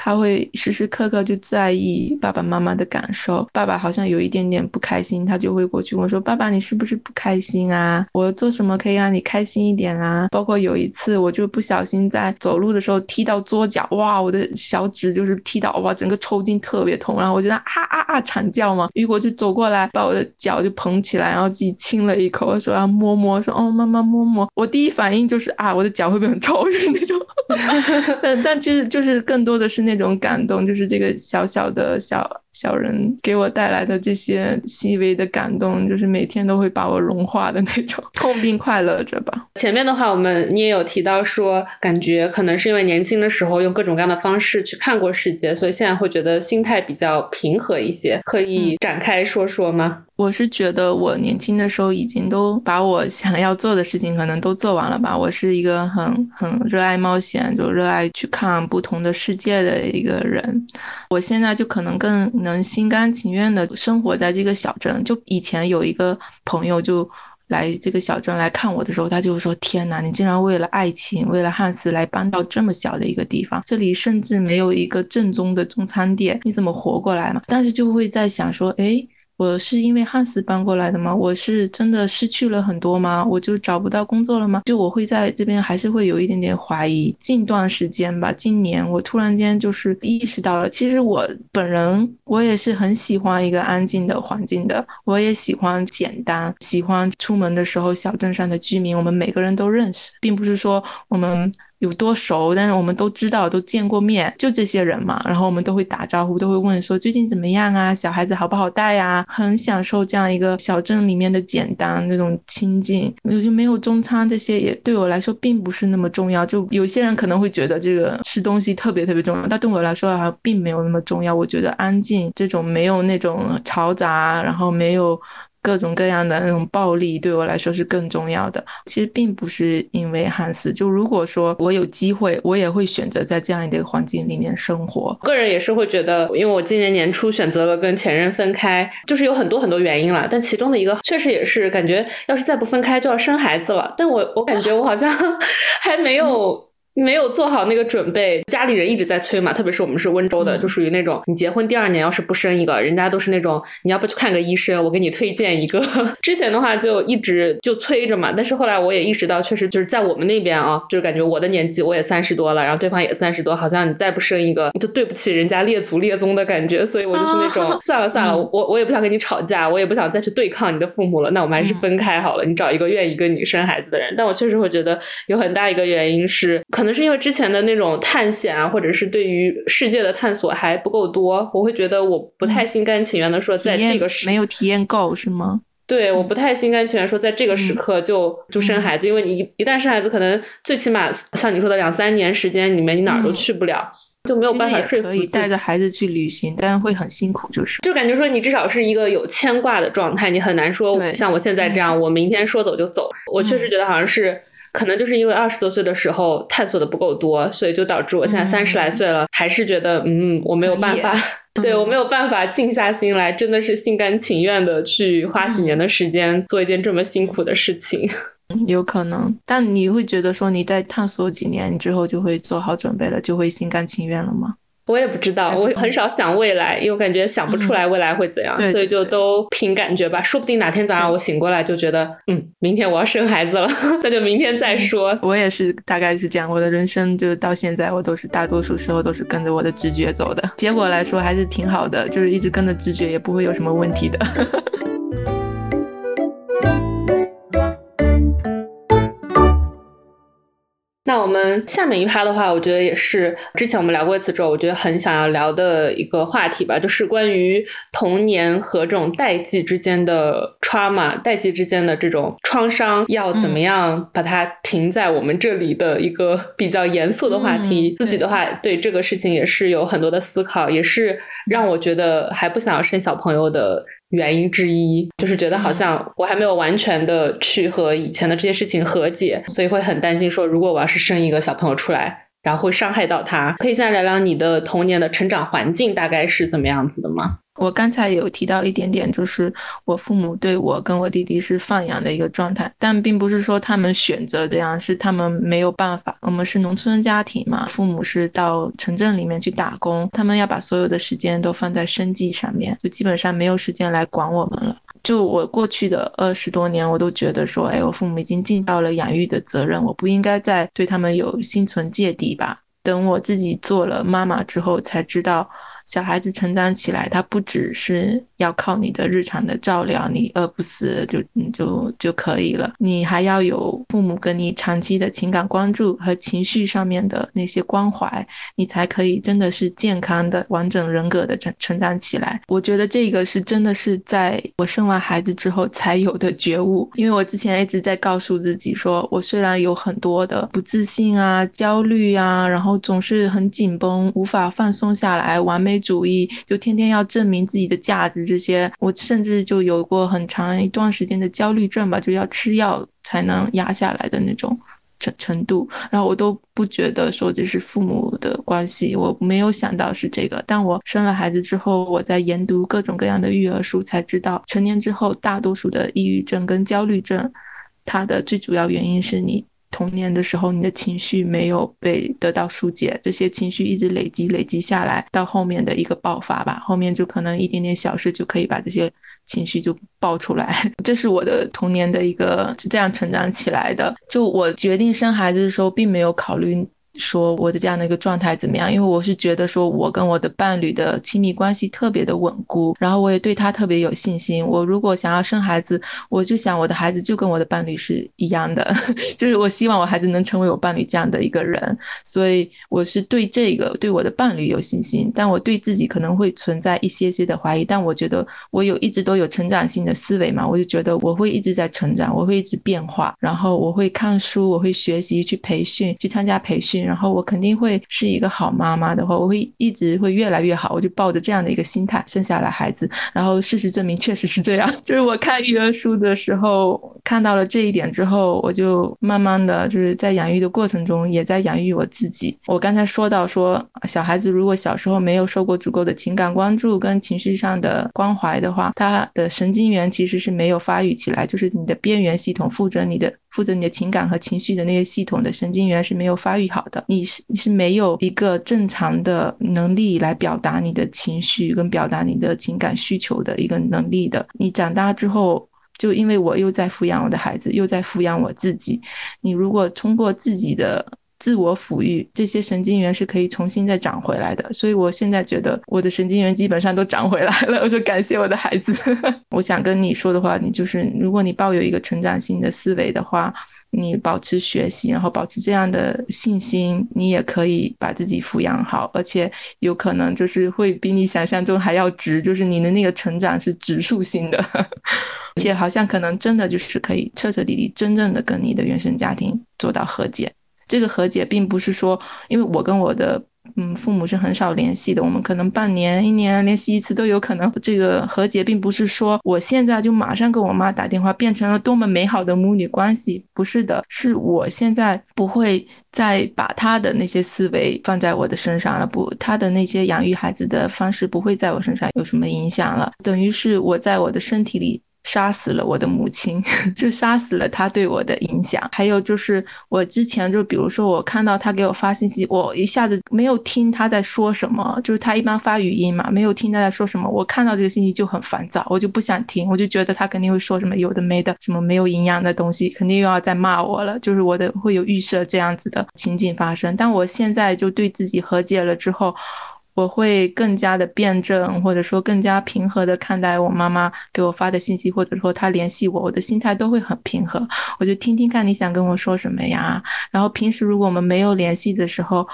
他会时时刻刻就在意爸爸妈妈的感受。爸爸好像有一点点不开心，他就会过去问说：“爸爸，你是不是不开心啊？我做什么可以让你开心一点啊？”包括有一次，我就不小心在走路的时候踢到桌角，哇，我的小指就是踢到，哇，整个抽筋特别痛，然后我就啊啊啊惨叫嘛。雨果就走过来，把我的脚就捧起来，然后自己亲了一口，说要摸摸，说哦妈妈摸摸。我第一反应就是啊，我的脚会不会很臭？*laughs* 就是那种。*laughs* 但但其实就是更多的是那种感动，就是这个小小的小小人给我带来的这些细微的感动，就是每天都会把我融化的那种，痛并快乐着吧。前面的话，我们你也有提到说，感觉可能是因为年轻的时候用各种各样的方式去看过世界，所以现在会觉得心态比较平和一些。可以展开说说吗？我是觉得我年轻的时候已经都把我想要做的事情可能都做完了吧。我是一个很很热爱冒险，就热爱去看不同的世界的一个人。我现在就可能更能心甘情愿的生活在这个小镇。就以前有一个朋友就来这个小镇来看我的时候，他就说：“天哪，你竟然为了爱情，为了汉斯来搬到这么小的一个地方，这里甚至没有一个正宗的中餐店，你怎么活过来嘛？”但是就会在想说：“哎。”我是因为汉斯搬过来的吗？我是真的失去了很多吗？我就找不到工作了吗？就我会在这边还是会有一点点怀疑。近段时间吧，今年我突然间就是意识到了，其实我本人我也是很喜欢一个安静的环境的，我也喜欢简单，喜欢出门的时候小镇上的居民我们每个人都认识，并不是说我们。有多熟，但是我们都知道，都见过面，就这些人嘛。然后我们都会打招呼，都会问说最近怎么样啊？小孩子好不好带呀？很享受这样一个小镇里面的简单那种亲近。我就没有中餐这些也对我来说并不是那么重要。就有些人可能会觉得这个吃东西特别特别重要，但对我来说好像并没有那么重要。我觉得安静，这种没有那种嘈杂，然后没有。各种各样的那种暴力对我来说是更重要的。其实并不是因为汉斯，就如果说我有机会，我也会选择在这样一个环境里面生活。个人也是会觉得，因为我今年年初选择了跟前任分开，就是有很多很多原因了。但其中的一个确实也是感觉，要是再不分开就要生孩子了。但我我感觉我好像 *laughs* 还没有。没有做好那个准备，家里人一直在催嘛，特别是我们是温州的，就属于那种你结婚第二年要是不生一个，人家都是那种你要不去看个医生，我给你推荐一个。*laughs* 之前的话就一直就催着嘛，但是后来我也意识到，确实就是在我们那边啊，就是感觉我的年纪我也三十多了，然后对方也三十多，好像你再不生一个，你就对不起人家列祖列宗的感觉，所以我就是那种算了 *laughs* 算了，我我也不想跟你吵架，我也不想再去对抗你的父母了，那我们还是分开好了，你找一个愿意跟你生孩子的人。但我确实会觉得有很大一个原因是，可能是因为之前的。那种探险啊，或者是对于世界的探索还不够多，我会觉得我不太心甘情愿的说，在这个时没有体验够是吗？对，我不太心甘情愿说，在这个时刻就就生孩子，因为你一旦生孩子，可能最起码像你说的两三年时间里面，你哪儿都去不了，就没有办法说服。可以带着孩子去旅行，但是会很辛苦，就是就感觉说你至少是一个有牵挂的状态，你很难说像我现在这样，我明天说走就走。我确实觉得好像是。可能就是因为二十多岁的时候探索的不够多，所以就导致我现在三十来岁了，还是觉得嗯，我没有办法，*laughs* 对我没有办法静下心来，真的是心甘情愿的去花几年的时间做一件这么辛苦的事情。*laughs* 有可能，但你会觉得说你在探索几年之后就会做好准备了，就会心甘情愿了吗？我也不知道，我很少想未来，因为我感觉想不出来未来会怎样，所以就都凭感觉吧。说不定哪天早上我醒过来就觉得，嗯，明天我要生孩子了，*laughs* 那就明天再说。我也是，大概是这样。我的人生就到现在，我都是大多数时候都是跟着我的直觉走的，结果来说还是挺好的，就是一直跟着直觉也不会有什么问题的。*laughs* 那我们下面一趴的话，我觉得也是之前我们聊过一次之后，我觉得很想要聊的一个话题吧，就是关于童年和这种代际之间的 trauma，代际之间的这种创伤，要怎么样把它停在我们这里的一个比较严肃的话题。自己的话，对这个事情也是有很多的思考，也是让我觉得还不想要生小朋友的。原因之一就是觉得好像我还没有完全的去和以前的这些事情和解，所以会很担心说，如果我要是生一个小朋友出来，然后会伤害到他。可以现在聊聊你的童年的成长环境大概是怎么样子的吗？我刚才有提到一点点，就是我父母对我跟我弟弟是放养的一个状态，但并不是说他们选择这样，是他们没有办法。我们是农村家庭嘛，父母是到城镇里面去打工，他们要把所有的时间都放在生计上面，就基本上没有时间来管我们了。就我过去的二十多年，我都觉得说，哎，我父母已经尽到了养育的责任，我不应该再对他们有心存芥蒂吧。等我自己做了妈妈之后，才知道。小孩子成长起来，他不只是要靠你的日常的照料，你饿不死就你就就可以了。你还要有父母跟你长期的情感关注和情绪上面的那些关怀，你才可以真的是健康的、完整人格的成成长起来。我觉得这个是真的是在我生完孩子之后才有的觉悟，因为我之前一直在告诉自己说，我虽然有很多的不自信啊、焦虑啊，然后总是很紧绷，无法放松下来，完美。主义就天天要证明自己的价值，这些我甚至就有过很长一段时间的焦虑症吧，就要吃药才能压下来的那种程程度。然后我都不觉得说这是父母的关系，我没有想到是这个。但我生了孩子之后，我在研读各种各样的育儿书，才知道成年之后大多数的抑郁症跟焦虑症，它的最主要原因是你。童年的时候，你的情绪没有被得到疏解，这些情绪一直累积累积下来，到后面的一个爆发吧，后面就可能一点点小事就可以把这些情绪就爆出来。*laughs* 这是我的童年的一个是这样成长起来的。就我决定生孩子的时候，并没有考虑。说我的这样的一个状态怎么样？因为我是觉得说我跟我的伴侣的亲密关系特别的稳固，然后我也对他特别有信心。我如果想要生孩子，我就想我的孩子就跟我的伴侣是一样的，*laughs* 就是我希望我孩子能成为我伴侣这样的一个人。所以我是对这个对我的伴侣有信心，但我对自己可能会存在一些些的怀疑。但我觉得我有一直都有成长性的思维嘛，我就觉得我会一直在成长，我会一直变化，然后我会看书，我会学习，去培训，去参加培训。然后我肯定会是一个好妈妈的话，我会一直会越来越好。我就抱着这样的一个心态生下来孩子，然后事实证明确实是这样。*laughs* 就是我看育儿书的时候看到了这一点之后，我就慢慢的就是在养育的过程中也在养育我自己。我刚才说到说小孩子如果小时候没有受过足够的情感关注跟情绪上的关怀的话，他的神经元其实是没有发育起来，就是你的边缘系统负责你的。负责你的情感和情绪的那些系统的神经元是没有发育好的，你是你是没有一个正常的能力来表达你的情绪跟表达你的情感需求的一个能力的。你长大之后，就因为我又在抚养我的孩子，又在抚养我自己，你如果通过自己的。自我抚育，这些神经元是可以重新再长回来的，所以我现在觉得我的神经元基本上都长回来了。*laughs* 我说感谢我的孩子。*laughs* 我想跟你说的话，你就是，如果你抱有一个成长性的思维的话，你保持学习，然后保持这样的信心，你也可以把自己抚养好，而且有可能就是会比你想象中还要直，就是你的那个成长是指数性的，*laughs* 而且好像可能真的就是可以彻彻底底、真正的跟你的原生家庭做到和解。这个和解并不是说，因为我跟我的嗯父母是很少联系的，我们可能半年、一年联系一次都有可能。这个和解并不是说我现在就马上跟我妈打电话，变成了多么美好的母女关系，不是的，是我现在不会再把他的那些思维放在我的身上了，不，他的那些养育孩子的方式不会在我身上有什么影响了，等于是我在我的身体里。杀死了我的母亲，*laughs* 就杀死了他对我的影响。还有就是，我之前就比如说，我看到他给我发信息，我一下子没有听他在说什么。就是他一般发语音嘛，没有听他在说什么。我看到这个信息就很烦躁，我就不想听，我就觉得他肯定会说什么有的没的，什么没有营养的东西，肯定又要再骂我了。就是我的会有预设这样子的情景发生。但我现在就对自己和解了之后。我会更加的辩证，或者说更加平和的看待我妈妈给我发的信息，或者说她联系我，我的心态都会很平和。我就听听看你想跟我说什么呀。然后平时如果我们没有联系的时候，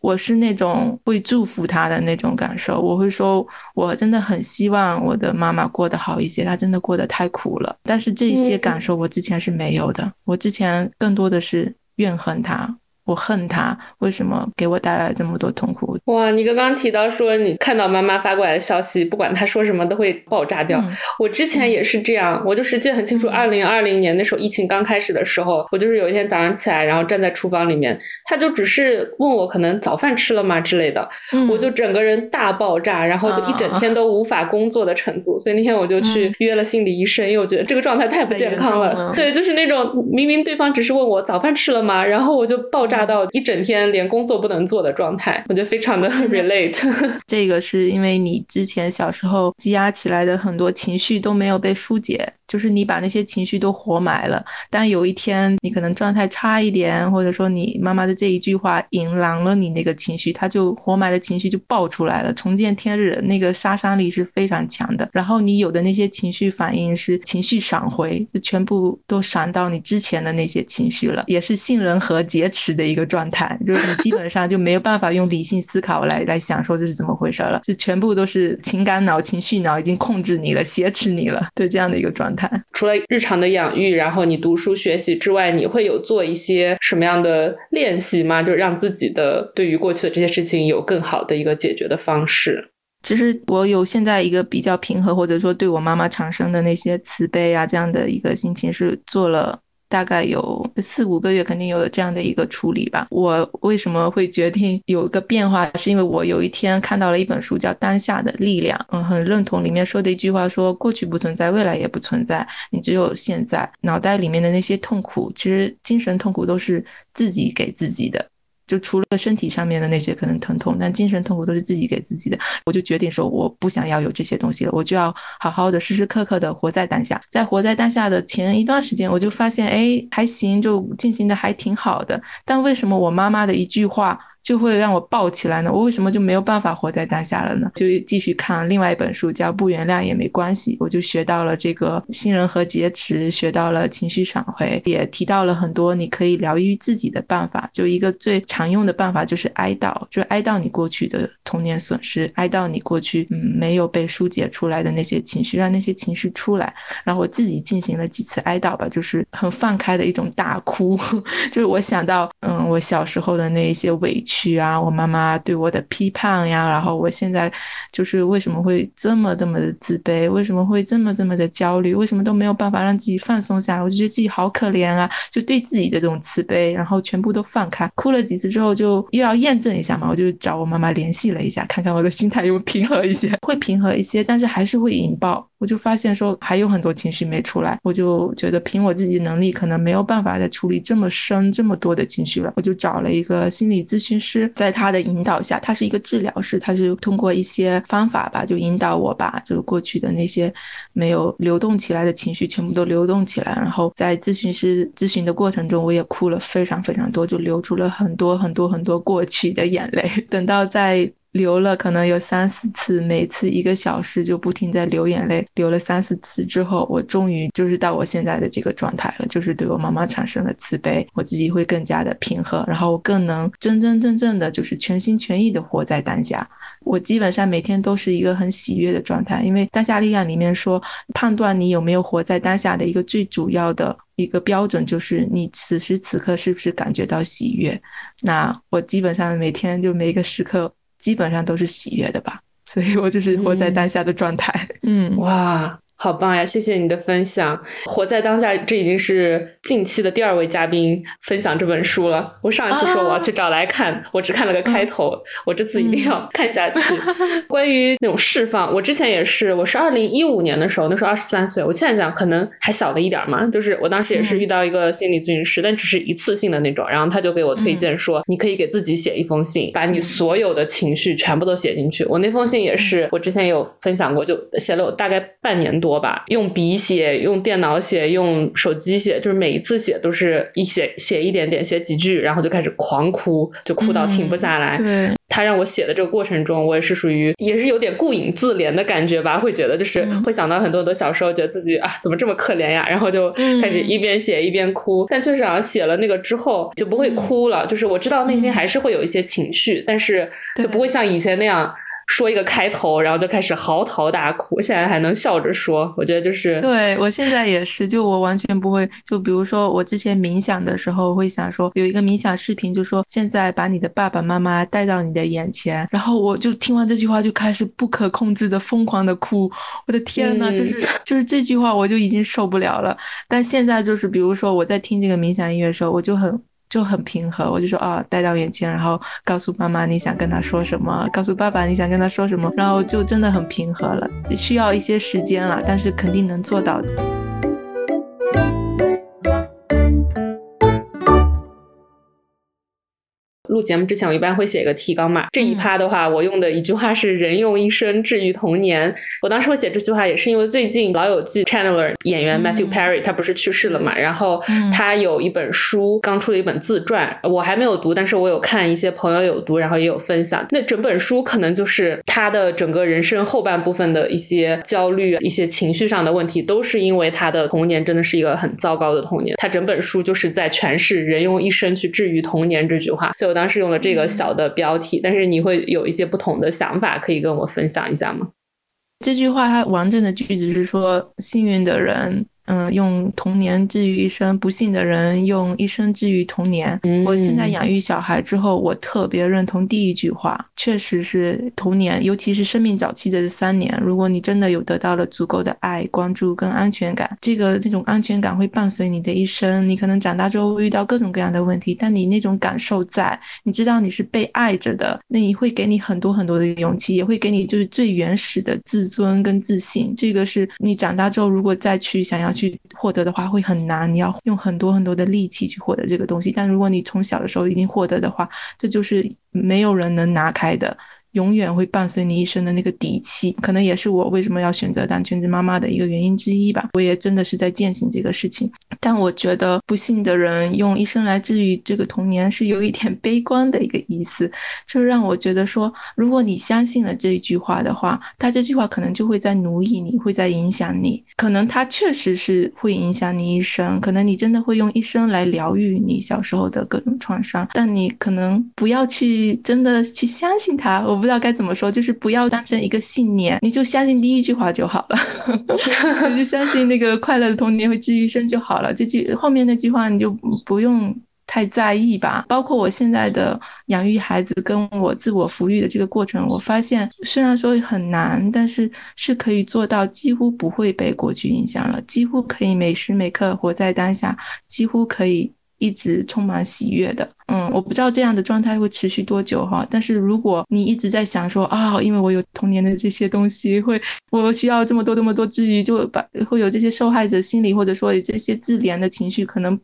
我是那种会祝福她的那种感受。我会说，我真的很希望我的妈妈过得好一些，她真的过得太苦了。但是这些感受我之前是没有的，我之前更多的是怨恨她。我恨他，为什么给我带来这么多痛苦？哇，你刚刚提到说你看到妈妈发过来的消息，不管她说什么都会爆炸掉。我之前也是这样，我就是记得很清楚，二零二零年那时候疫情刚开始的时候，我就是有一天早上起来，然后站在厨房里面，他就只是问我可能早饭吃了吗之类的，我就整个人大爆炸，然后就一整天 *laughs* 都无法工作的程度。所以那天我就去约了心理医生，因为我觉得这个状态太不健康了。对，就是那种明明对方只是问我早饭吃了吗，然后我就爆炸到一整天连工作不能做的状态，我觉得非常的 *laughs* relate。*laughs* 这个是因为你之前小时候积压起来的很多情绪都没有被疏解。就是你把那些情绪都活埋了，但有一天你可能状态差一点，或者说你妈妈的这一句话引狼了你那个情绪，它就活埋的情绪就爆出来了，重见天日，那个杀伤力是非常强的。然后你有的那些情绪反应是情绪闪回，就全部都闪到你之前的那些情绪了，也是杏仁核劫持的一个状态，就是你基本上就没有办法用理性思考来来想说这是怎么回事了，就全部都是情感脑、情绪脑已经控制你了，挟持你了，对这样的一个状态。除了日常的养育，然后你读书学习之外，你会有做一些什么样的练习吗？就是让自己的对于过去的这些事情有更好的一个解决的方式。其实我有现在一个比较平和，或者说对我妈妈产生的那些慈悲啊，这样的一个心情是做了。大概有四五个月，肯定有这样的一个处理吧。我为什么会决定有一个变化，是因为我有一天看到了一本书，叫《当下的力量》，嗯，很认同里面说的一句话，说过去不存在，未来也不存在，你只有现在。脑袋里面的那些痛苦，其实精神痛苦都是自己给自己的。就除了身体上面的那些可能疼痛，但精神痛苦都是自己给自己的。我就决定说，我不想要有这些东西了，我就要好好的、时时刻刻的活在当下。在活在当下的前一段时间，我就发现，哎，还行，就进行的还挺好的。但为什么我妈妈的一句话？就会让我抱起来呢？我为什么就没有办法活在当下了呢？就继续看另外一本书，叫《不原谅也没关系》，我就学到了这个信任和劫持，学到了情绪闪回，也提到了很多你可以疗愈自己的办法。就一个最常用的办法就是哀悼，就哀悼你过去的童年损失，哀悼你过去嗯没有被疏解出来的那些情绪，让那些情绪出来。然后我自己进行了几次哀悼吧，就是很放开的一种大哭，*laughs* 就是我想到嗯我小时候的那一些委屈。去啊！我妈妈对我的批判呀，然后我现在就是为什么会这么这么的自卑？为什么会这么这么的焦虑？为什么都没有办法让自己放松下来？我就觉得自己好可怜啊！就对自己的这种慈悲，然后全部都放开。哭了几次之后，就又要验证一下嘛，我就找我妈妈联系了一下，看看我的心态有没有平和一些，*laughs* 会平和一些，但是还是会引爆。我就发现说还有很多情绪没出来，我就觉得凭我自己能力可能没有办法再处理这么深这么多的情绪了。我就找了一个心理咨询师，在他的引导下，他是一个治疗师，他是通过一些方法吧，就引导我把就是过去的那些没有流动起来的情绪全部都流动起来。然后在咨询师咨询的过程中，我也哭了非常非常多，就流出了很多很多很多过去的眼泪。*laughs* 等到在流了可能有三四次，每次一个小时就不停在流眼泪，流了三四次之后，我终于就是到我现在的这个状态了，就是对我妈妈产生了慈悲，我自己会更加的平和，然后我更能真真正正的就是全心全意的活在当下。我基本上每天都是一个很喜悦的状态，因为当下力量里面说，判断你有没有活在当下的一个最主要的一个标准就是你此时此刻是不是感觉到喜悦。那我基本上每天就每一个时刻。基本上都是喜悦的吧，所以我就是活在当下的状态。嗯，哇。好棒呀！谢谢你的分享。活在当下，这已经是近期的第二位嘉宾分享这本书了。我上一次说我要去找来看，我只看了个开头，我这次一定要看下去。*laughs* 关于那种释放，我之前也是，我是二零一五年的时候，那时候二十三岁。我现在讲可能还小了一点嘛，就是我当时也是遇到一个心理咨询师，但只是一次性的那种，然后他就给我推荐说，你可以给自己写一封信，把你所有的情绪全部都写进去。我那封信也是，我之前也有分享过，就写了我大概半年多。多吧，用笔写，用电脑写，用手机写，就是每一次写都是一写写一点点，写几句，然后就开始狂哭，就哭到停不下来。对，他让我写的这个过程中，我也是属于也是有点顾影自怜的感觉吧，会觉得就是会想到很多很多小时候觉得自己啊怎么这么可怜呀，然后就开始一边写一边哭。但确实好像写了那个之后就不会哭了，就是我知道内心还是会有一些情绪，但是就不会像以前那样。说一个开头，然后就开始嚎啕大哭。现在还能笑着说，我觉得就是对我现在也是，就我完全不会。就比如说我之前冥想的时候，会想说有一个冥想视频，就说现在把你的爸爸妈妈带到你的眼前，然后我就听完这句话就开始不可控制的疯狂的哭。我的天呐，就是就是这句话我就已经受不了了。但现在就是比如说我在听这个冥想音乐的时候，我就很。就很平和，我就说啊，带到眼前，然后告诉妈妈你想跟他说什么，告诉爸爸你想跟他说什么，然后就真的很平和了，需要一些时间了，但是肯定能做到的。录节目之前，我一般会写一个提纲嘛。这一趴的话，我用的一句话是“人用一生治愈童年”。我当时会写这句话，也是因为最近《老友记》Chandler 演员 Matthew Perry 他不是去世了嘛？然后他有一本书，刚出了一本自传，我还没有读，但是我有看一些朋友有读，然后也有分享。那整本书可能就是他的整个人生后半部分的一些焦虑、一些情绪上的问题，都是因为他的童年真的是一个很糟糕的童年。他整本书就是在诠释“人用一生去治愈童年”这句话。所以我当当时用了这个小的标题，但是你会有一些不同的想法，可以跟我分享一下吗？这句话它完整的句子是说，幸运的人。嗯，用童年治愈一生，不幸的人用一生治愈童年。我现在养育小孩之后，我特别认同第一句话，确实是童年，尤其是生命早期的这三年，如果你真的有得到了足够的爱、关注跟安全感，这个那种安全感会伴随你的一生。你可能长大之后会遇到各种各样的问题，但你那种感受在，你知道你是被爱着的，那你会给你很多很多的勇气，也会给你就是最原始的自尊跟自信。这个是你长大之后如果再去想要去。去获得的话会很难，你要用很多很多的力气去获得这个东西。但如果你从小的时候已经获得的话，这就是没有人能拿开的。永远会伴随你一生的那个底气，可能也是我为什么要选择当全职妈妈的一个原因之一吧。我也真的是在践行这个事情。但我觉得不幸的人用一生来治愈这个童年，是有一点悲观的一个意思，就让我觉得说，如果你相信了这一句话的话，他这句话可能就会在奴役你，会在影响你。可能他确实是会影响你一生，可能你真的会用一生来疗愈你小时候的各种创伤。但你可能不要去真的去相信他。我。不知道该怎么说，就是不要当成一个信念，你就相信第一句话就好了，*laughs* 你就相信那个快乐的童年会治愈一生就好了。这句后面那句话你就不用太在意吧。包括我现在的养育孩子跟我自我抚育的这个过程，我发现虽然说很难，但是是可以做到几乎不会被过去影响了，几乎可以每时每刻活在当下，几乎可以。一直充满喜悦的，嗯，我不知道这样的状态会持续多久哈。但是如果你一直在想说啊，因为我有童年的这些东西，会我需要这么多这么多治愈，就把会有这些受害者心理或者说这些自怜的情绪，可能。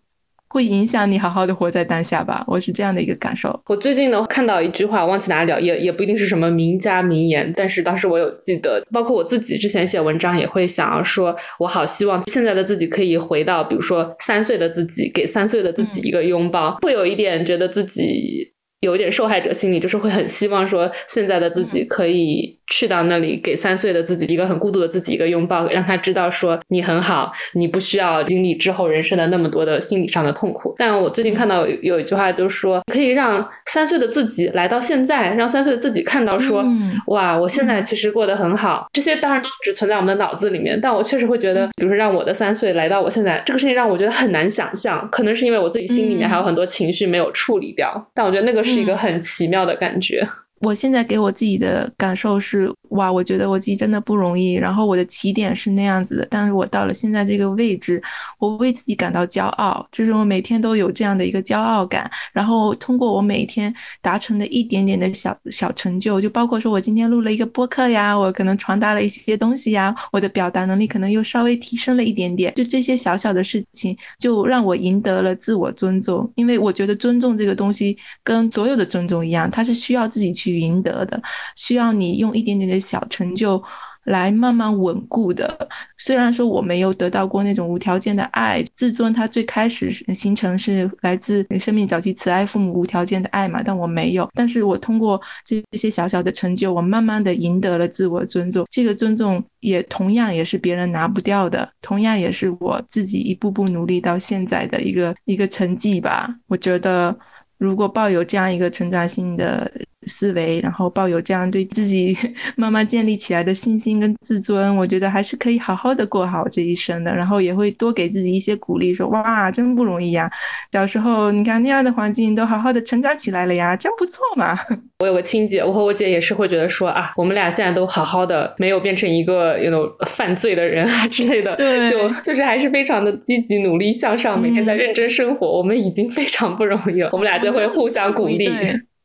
会影响你好好的活在当下吧，我是这样的一个感受。我最近呢看到一句话，忘记哪里了，也也不一定是什么名家名言，但是当时我有记得，包括我自己之前写文章也会想要说，我好希望现在的自己可以回到，比如说三岁的自己，给三岁的自己一个拥抱，会有一点觉得自己有一点受害者心理，就是会很希望说现在的自己可以。去到那里，给三岁的自己一个很孤独的自己一个拥抱，让他知道说你很好，你不需要经历之后人生的那么多的心理上的痛苦。但我最近看到有一句话，就是说可以让三岁的自己来到现在，让三岁的自己看到说，哇，我现在其实过得很好。这些当然都只存在我们的脑子里面，但我确实会觉得，比如说让我的三岁来到我现在这个事情，让我觉得很难想象。可能是因为我自己心里面还有很多情绪没有处理掉，但我觉得那个是一个很奇妙的感觉。我现在给我自己的感受是，哇，我觉得我自己真的不容易。然后我的起点是那样子的，但是我到了现在这个位置，我为自己感到骄傲，就是我每天都有这样的一个骄傲感。然后通过我每天达成的一点点的小小成就，就包括说我今天录了一个播客呀，我可能传达了一些东西呀，我的表达能力可能又稍微提升了一点点。就这些小小的事情，就让我赢得了自我尊重。因为我觉得尊重这个东西跟所有的尊重一样，它是需要自己去。去赢得的，需要你用一点点的小成就，来慢慢稳固的。虽然说我没有得到过那种无条件的爱，自尊它最开始形成是来自生命早期慈爱父母无条件的爱嘛，但我没有。但是我通过这些小小的成就，我慢慢的赢得了自我尊重。这个尊重也同样也是别人拿不掉的，同样也是我自己一步步努力到现在的一个一个成绩吧。我觉得，如果抱有这样一个成长性的。思维，然后抱有这样对自己 *laughs* 慢慢建立起来的信心跟自尊，我觉得还是可以好好的过好这一生的。然后也会多给自己一些鼓励，说哇，真不容易呀！小时候你看那样的环境，都好好的成长起来了呀，真不错嘛。*laughs* 我有个亲姐，我和我姐也是会觉得说啊，我们俩现在都好好的，没有变成一个有种犯罪的人啊之类的，就就是还是非常的积极努力向上，每天在认真生活。我们已经非常不容易了，我们俩就会互相鼓励。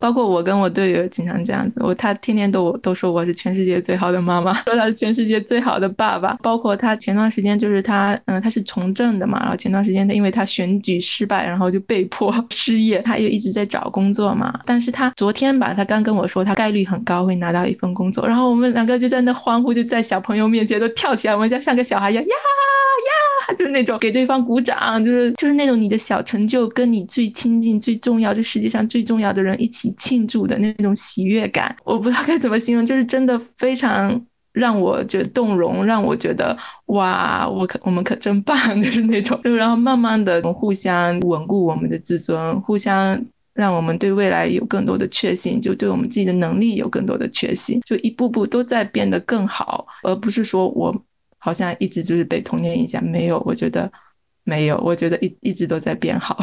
包括我跟我队友经常这样子，我他天天都都说我是全世界最好的妈妈，说他是全世界最好的爸爸。包括他前段时间就是他，嗯，他是从政的嘛，然后前段时间他因为他选举失败，然后就被迫 *laughs* 失业，他又一直在找工作嘛。但是他昨天吧，他刚跟我说他概率很高会拿到一份工作，然后我们两个就在那欢呼，就在小朋友面前都跳起来，我们家像个小孩一样呀呀，就是那种给对方鼓掌，就是就是那种你的小成就跟你最亲近、最重要、这世界上最重要的人一起。庆祝的那种喜悦感，我不知道该怎么形容，就是真的非常让我觉得动容，让我觉得哇，我可我们可真棒，就是那种，就 *laughs* 然后慢慢的互相稳固我们的自尊，互相让我们对未来有更多的确信，就对我们自己的能力有更多的确信，就一步步都在变得更好，而不是说我好像一直就是被童年影响，没有，我觉得没有，我觉得一一直都在变好。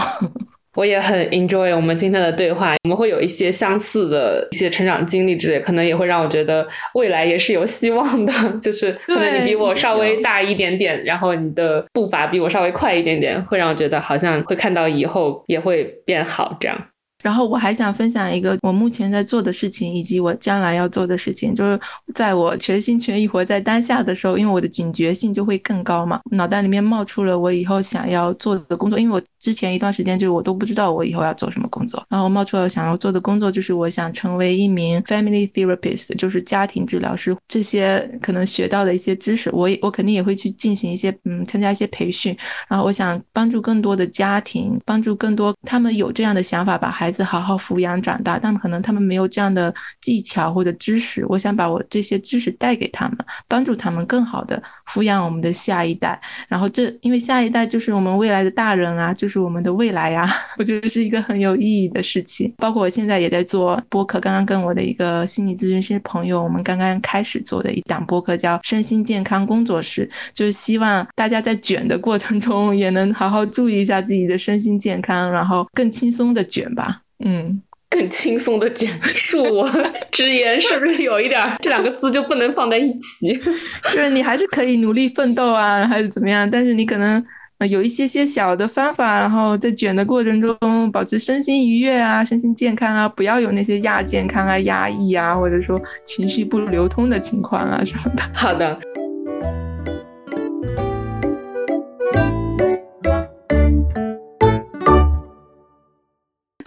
我也很 enjoy 我们今天的对话，我们会有一些相似的一些成长经历之类，可能也会让我觉得未来也是有希望的。*laughs* 就是可能你比我稍微大一点点，然后你的步伐比我稍微快一点点，会让我觉得好像会看到以后也会变好这样。然后我还想分享一个我目前在做的事情，以及我将来要做的事情，就是在我全心全意活在当下的时候，因为我的警觉性就会更高嘛，脑袋里面冒出了我以后想要做的工作，因为我之前一段时间就是我都不知道我以后要做什么工作，然后冒出了想要做的工作就是我想成为一名 family therapist，就是家庭治疗师，这些可能学到的一些知识，我也我肯定也会去进行一些嗯参加一些培训，然后我想帮助更多的家庭，帮助更多他们有这样的想法把孩孩子好好抚养长大，但可能他们没有这样的技巧或者知识。我想把我这些知识带给他们，帮助他们更好的抚养我们的下一代。然后这因为下一代就是我们未来的大人啊，就是我们的未来呀。*laughs* 我觉得是一个很有意义的事情。包括我现在也在做播客，刚刚跟我的一个心理咨询师朋友，我们刚刚开始做的一档播客叫身心健康工作室，就是希望大家在卷的过程中也能好好注意一下自己的身心健康，然后更轻松的卷吧。嗯，更轻松的卷，恕我直言，是不是有一点这两个字就不能放在一起？*laughs* 就是你还是可以努力奋斗啊，还是怎么样？但是你可能有一些些小的方法，然后在卷的过程中保持身心愉悦啊，身心健康啊，不要有那些亚健康啊、压抑啊，或者说情绪不流通的情况啊什么的。好的。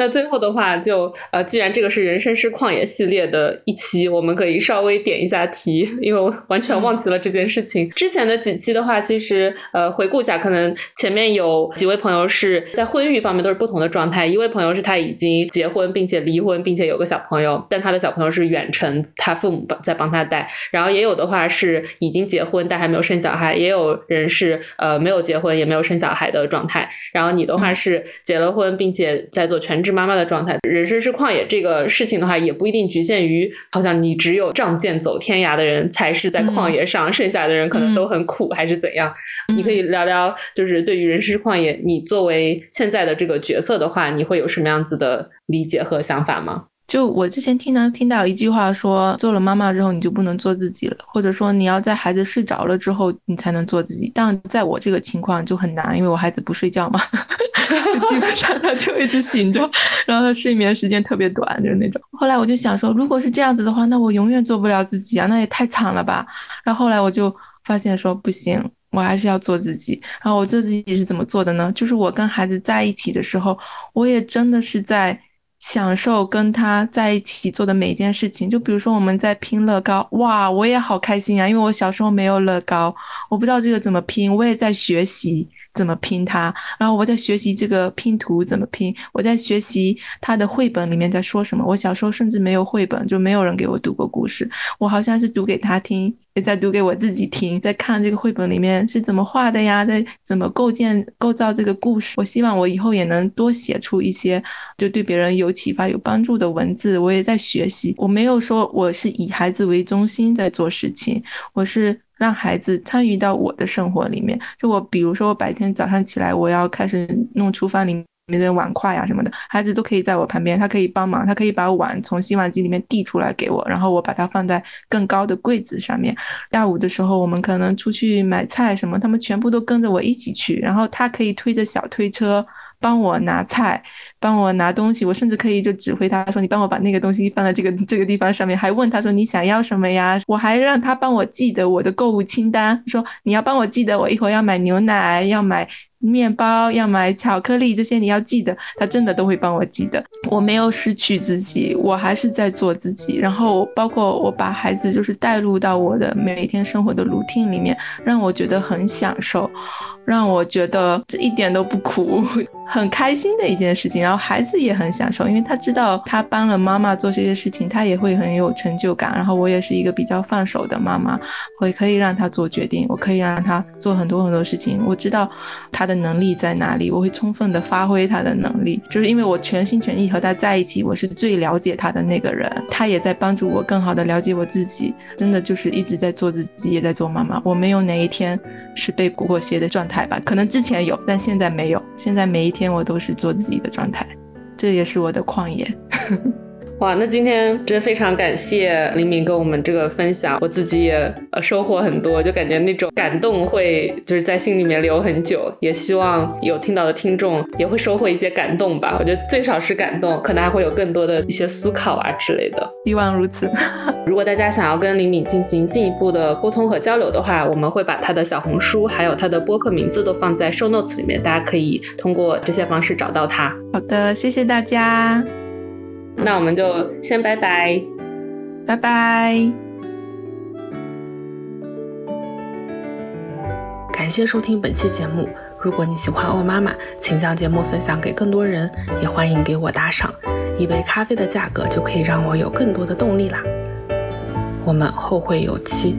那最后的话，就呃，既然这个是人生是旷野系列的一期，我们可以稍微点一下题，因为我完全忘记了这件事情。之前的几期的话，其实呃，回顾一下，可能前面有几位朋友是在婚育方面都是不同的状态。一位朋友是他已经结婚并且离婚，并且有个小朋友，但他的小朋友是远程，他父母在帮他带。然后也有的话是已经结婚但还没有生小孩，也有人是呃没有结婚也没有生小孩的状态。然后你的话是结了婚并且在做全职。妈妈的状态，人生是旷野这个事情的话，也不一定局限于好像你只有仗剑走天涯的人才是在旷野上，剩下的人可能都很苦还是怎样？你可以聊聊，就是对于人生是旷野，你作为现在的这个角色的话，你会有什么样子的理解和想法吗？就我之前听到听到一句话说，做了妈妈之后你就不能做自己了，或者说你要在孩子睡着了之后你才能做自己。但在我这个情况就很难，因为我孩子不睡觉嘛，*laughs* 基本上他就一直醒着，然后他睡眠时间特别短，就是那种。后来我就想说，如果是这样子的话，那我永远做不了自己啊，那也太惨了吧。然后后来我就发现说，不行，我还是要做自己。然后我做自己是怎么做的呢？就是我跟孩子在一起的时候，我也真的是在。享受跟他在一起做的每一件事情。就比如说我们在拼乐高，哇，我也好开心啊，因为我小时候没有乐高，我不知道这个怎么拼，我也在学习。怎么拼它？然后我在学习这个拼图怎么拼，我在学习他的绘本里面在说什么。我小时候甚至没有绘本，就没有人给我读过故事。我好像是读给他听，也在读给我自己听，在看这个绘本里面是怎么画的呀，在怎么构建构造这个故事。我希望我以后也能多写出一些就对别人有启发、有帮助的文字。我也在学习，我没有说我是以孩子为中心在做事情，我是。让孩子参与到我的生活里面，就我，比如说我白天早上起来，我要开始弄厨房里面的碗筷呀什么的，孩子都可以在我旁边，他可以帮忙，他可以把碗从洗碗机里面递出来给我，然后我把它放在更高的柜子上面。下午的时候，我们可能出去买菜什么，他们全部都跟着我一起去，然后他可以推着小推车。帮我拿菜，帮我拿东西，我甚至可以就指挥他说：“你帮我把那个东西放在这个这个地方上面。”还问他说：“你想要什么呀？”我还让他帮我记得我的购物清单，说：“你要帮我记得，我一会儿要买牛奶，要买。”面包要买巧克力，这些你要记得，他真的都会帮我记得。我没有失去自己，我还是在做自己。然后包括我把孩子就是带入到我的每一天生活的 routine 里面，让我觉得很享受，让我觉得这一点都不苦，很开心的一件事情。然然后孩子也很享受，因为他知道他帮了妈妈做这些事情，他也会很有成就感。然后我也是一个比较放手的妈妈，会可以让他做决定，我可以让他做很多很多事情。我知道他的。能力在哪里？我会充分的发挥他的能力，就是因为我全心全意和他在一起，我是最了解他的那个人，他也在帮助我更好的了解我自己。真的就是一直在做自己，也在做妈妈。我没有哪一天是被裹挟的状态吧？可能之前有，但现在没有。现在每一天我都是做自己的状态，这也是我的旷野。哇，那今天真非常感谢黎明跟我们这个分享，我自己也呃收获很多，就感觉那种感动会就是在心里面留很久。也希望有听到的听众也会收获一些感动吧。我觉得最少是感动，可能还会有更多的一些思考啊之类的。希望如此。*laughs* 如果大家想要跟李敏进行进一步的沟通和交流的话，我们会把他的小红书还有他的播客名字都放在 show notes 里面，大家可以通过这些方式找到他。好的，谢谢大家。那我们就先拜拜，拜拜。感谢收听本期节目。如果你喜欢欧妈妈，请将节目分享给更多人，也欢迎给我打赏。一杯咖啡的价格就可以让我有更多的动力啦。我们后会有期。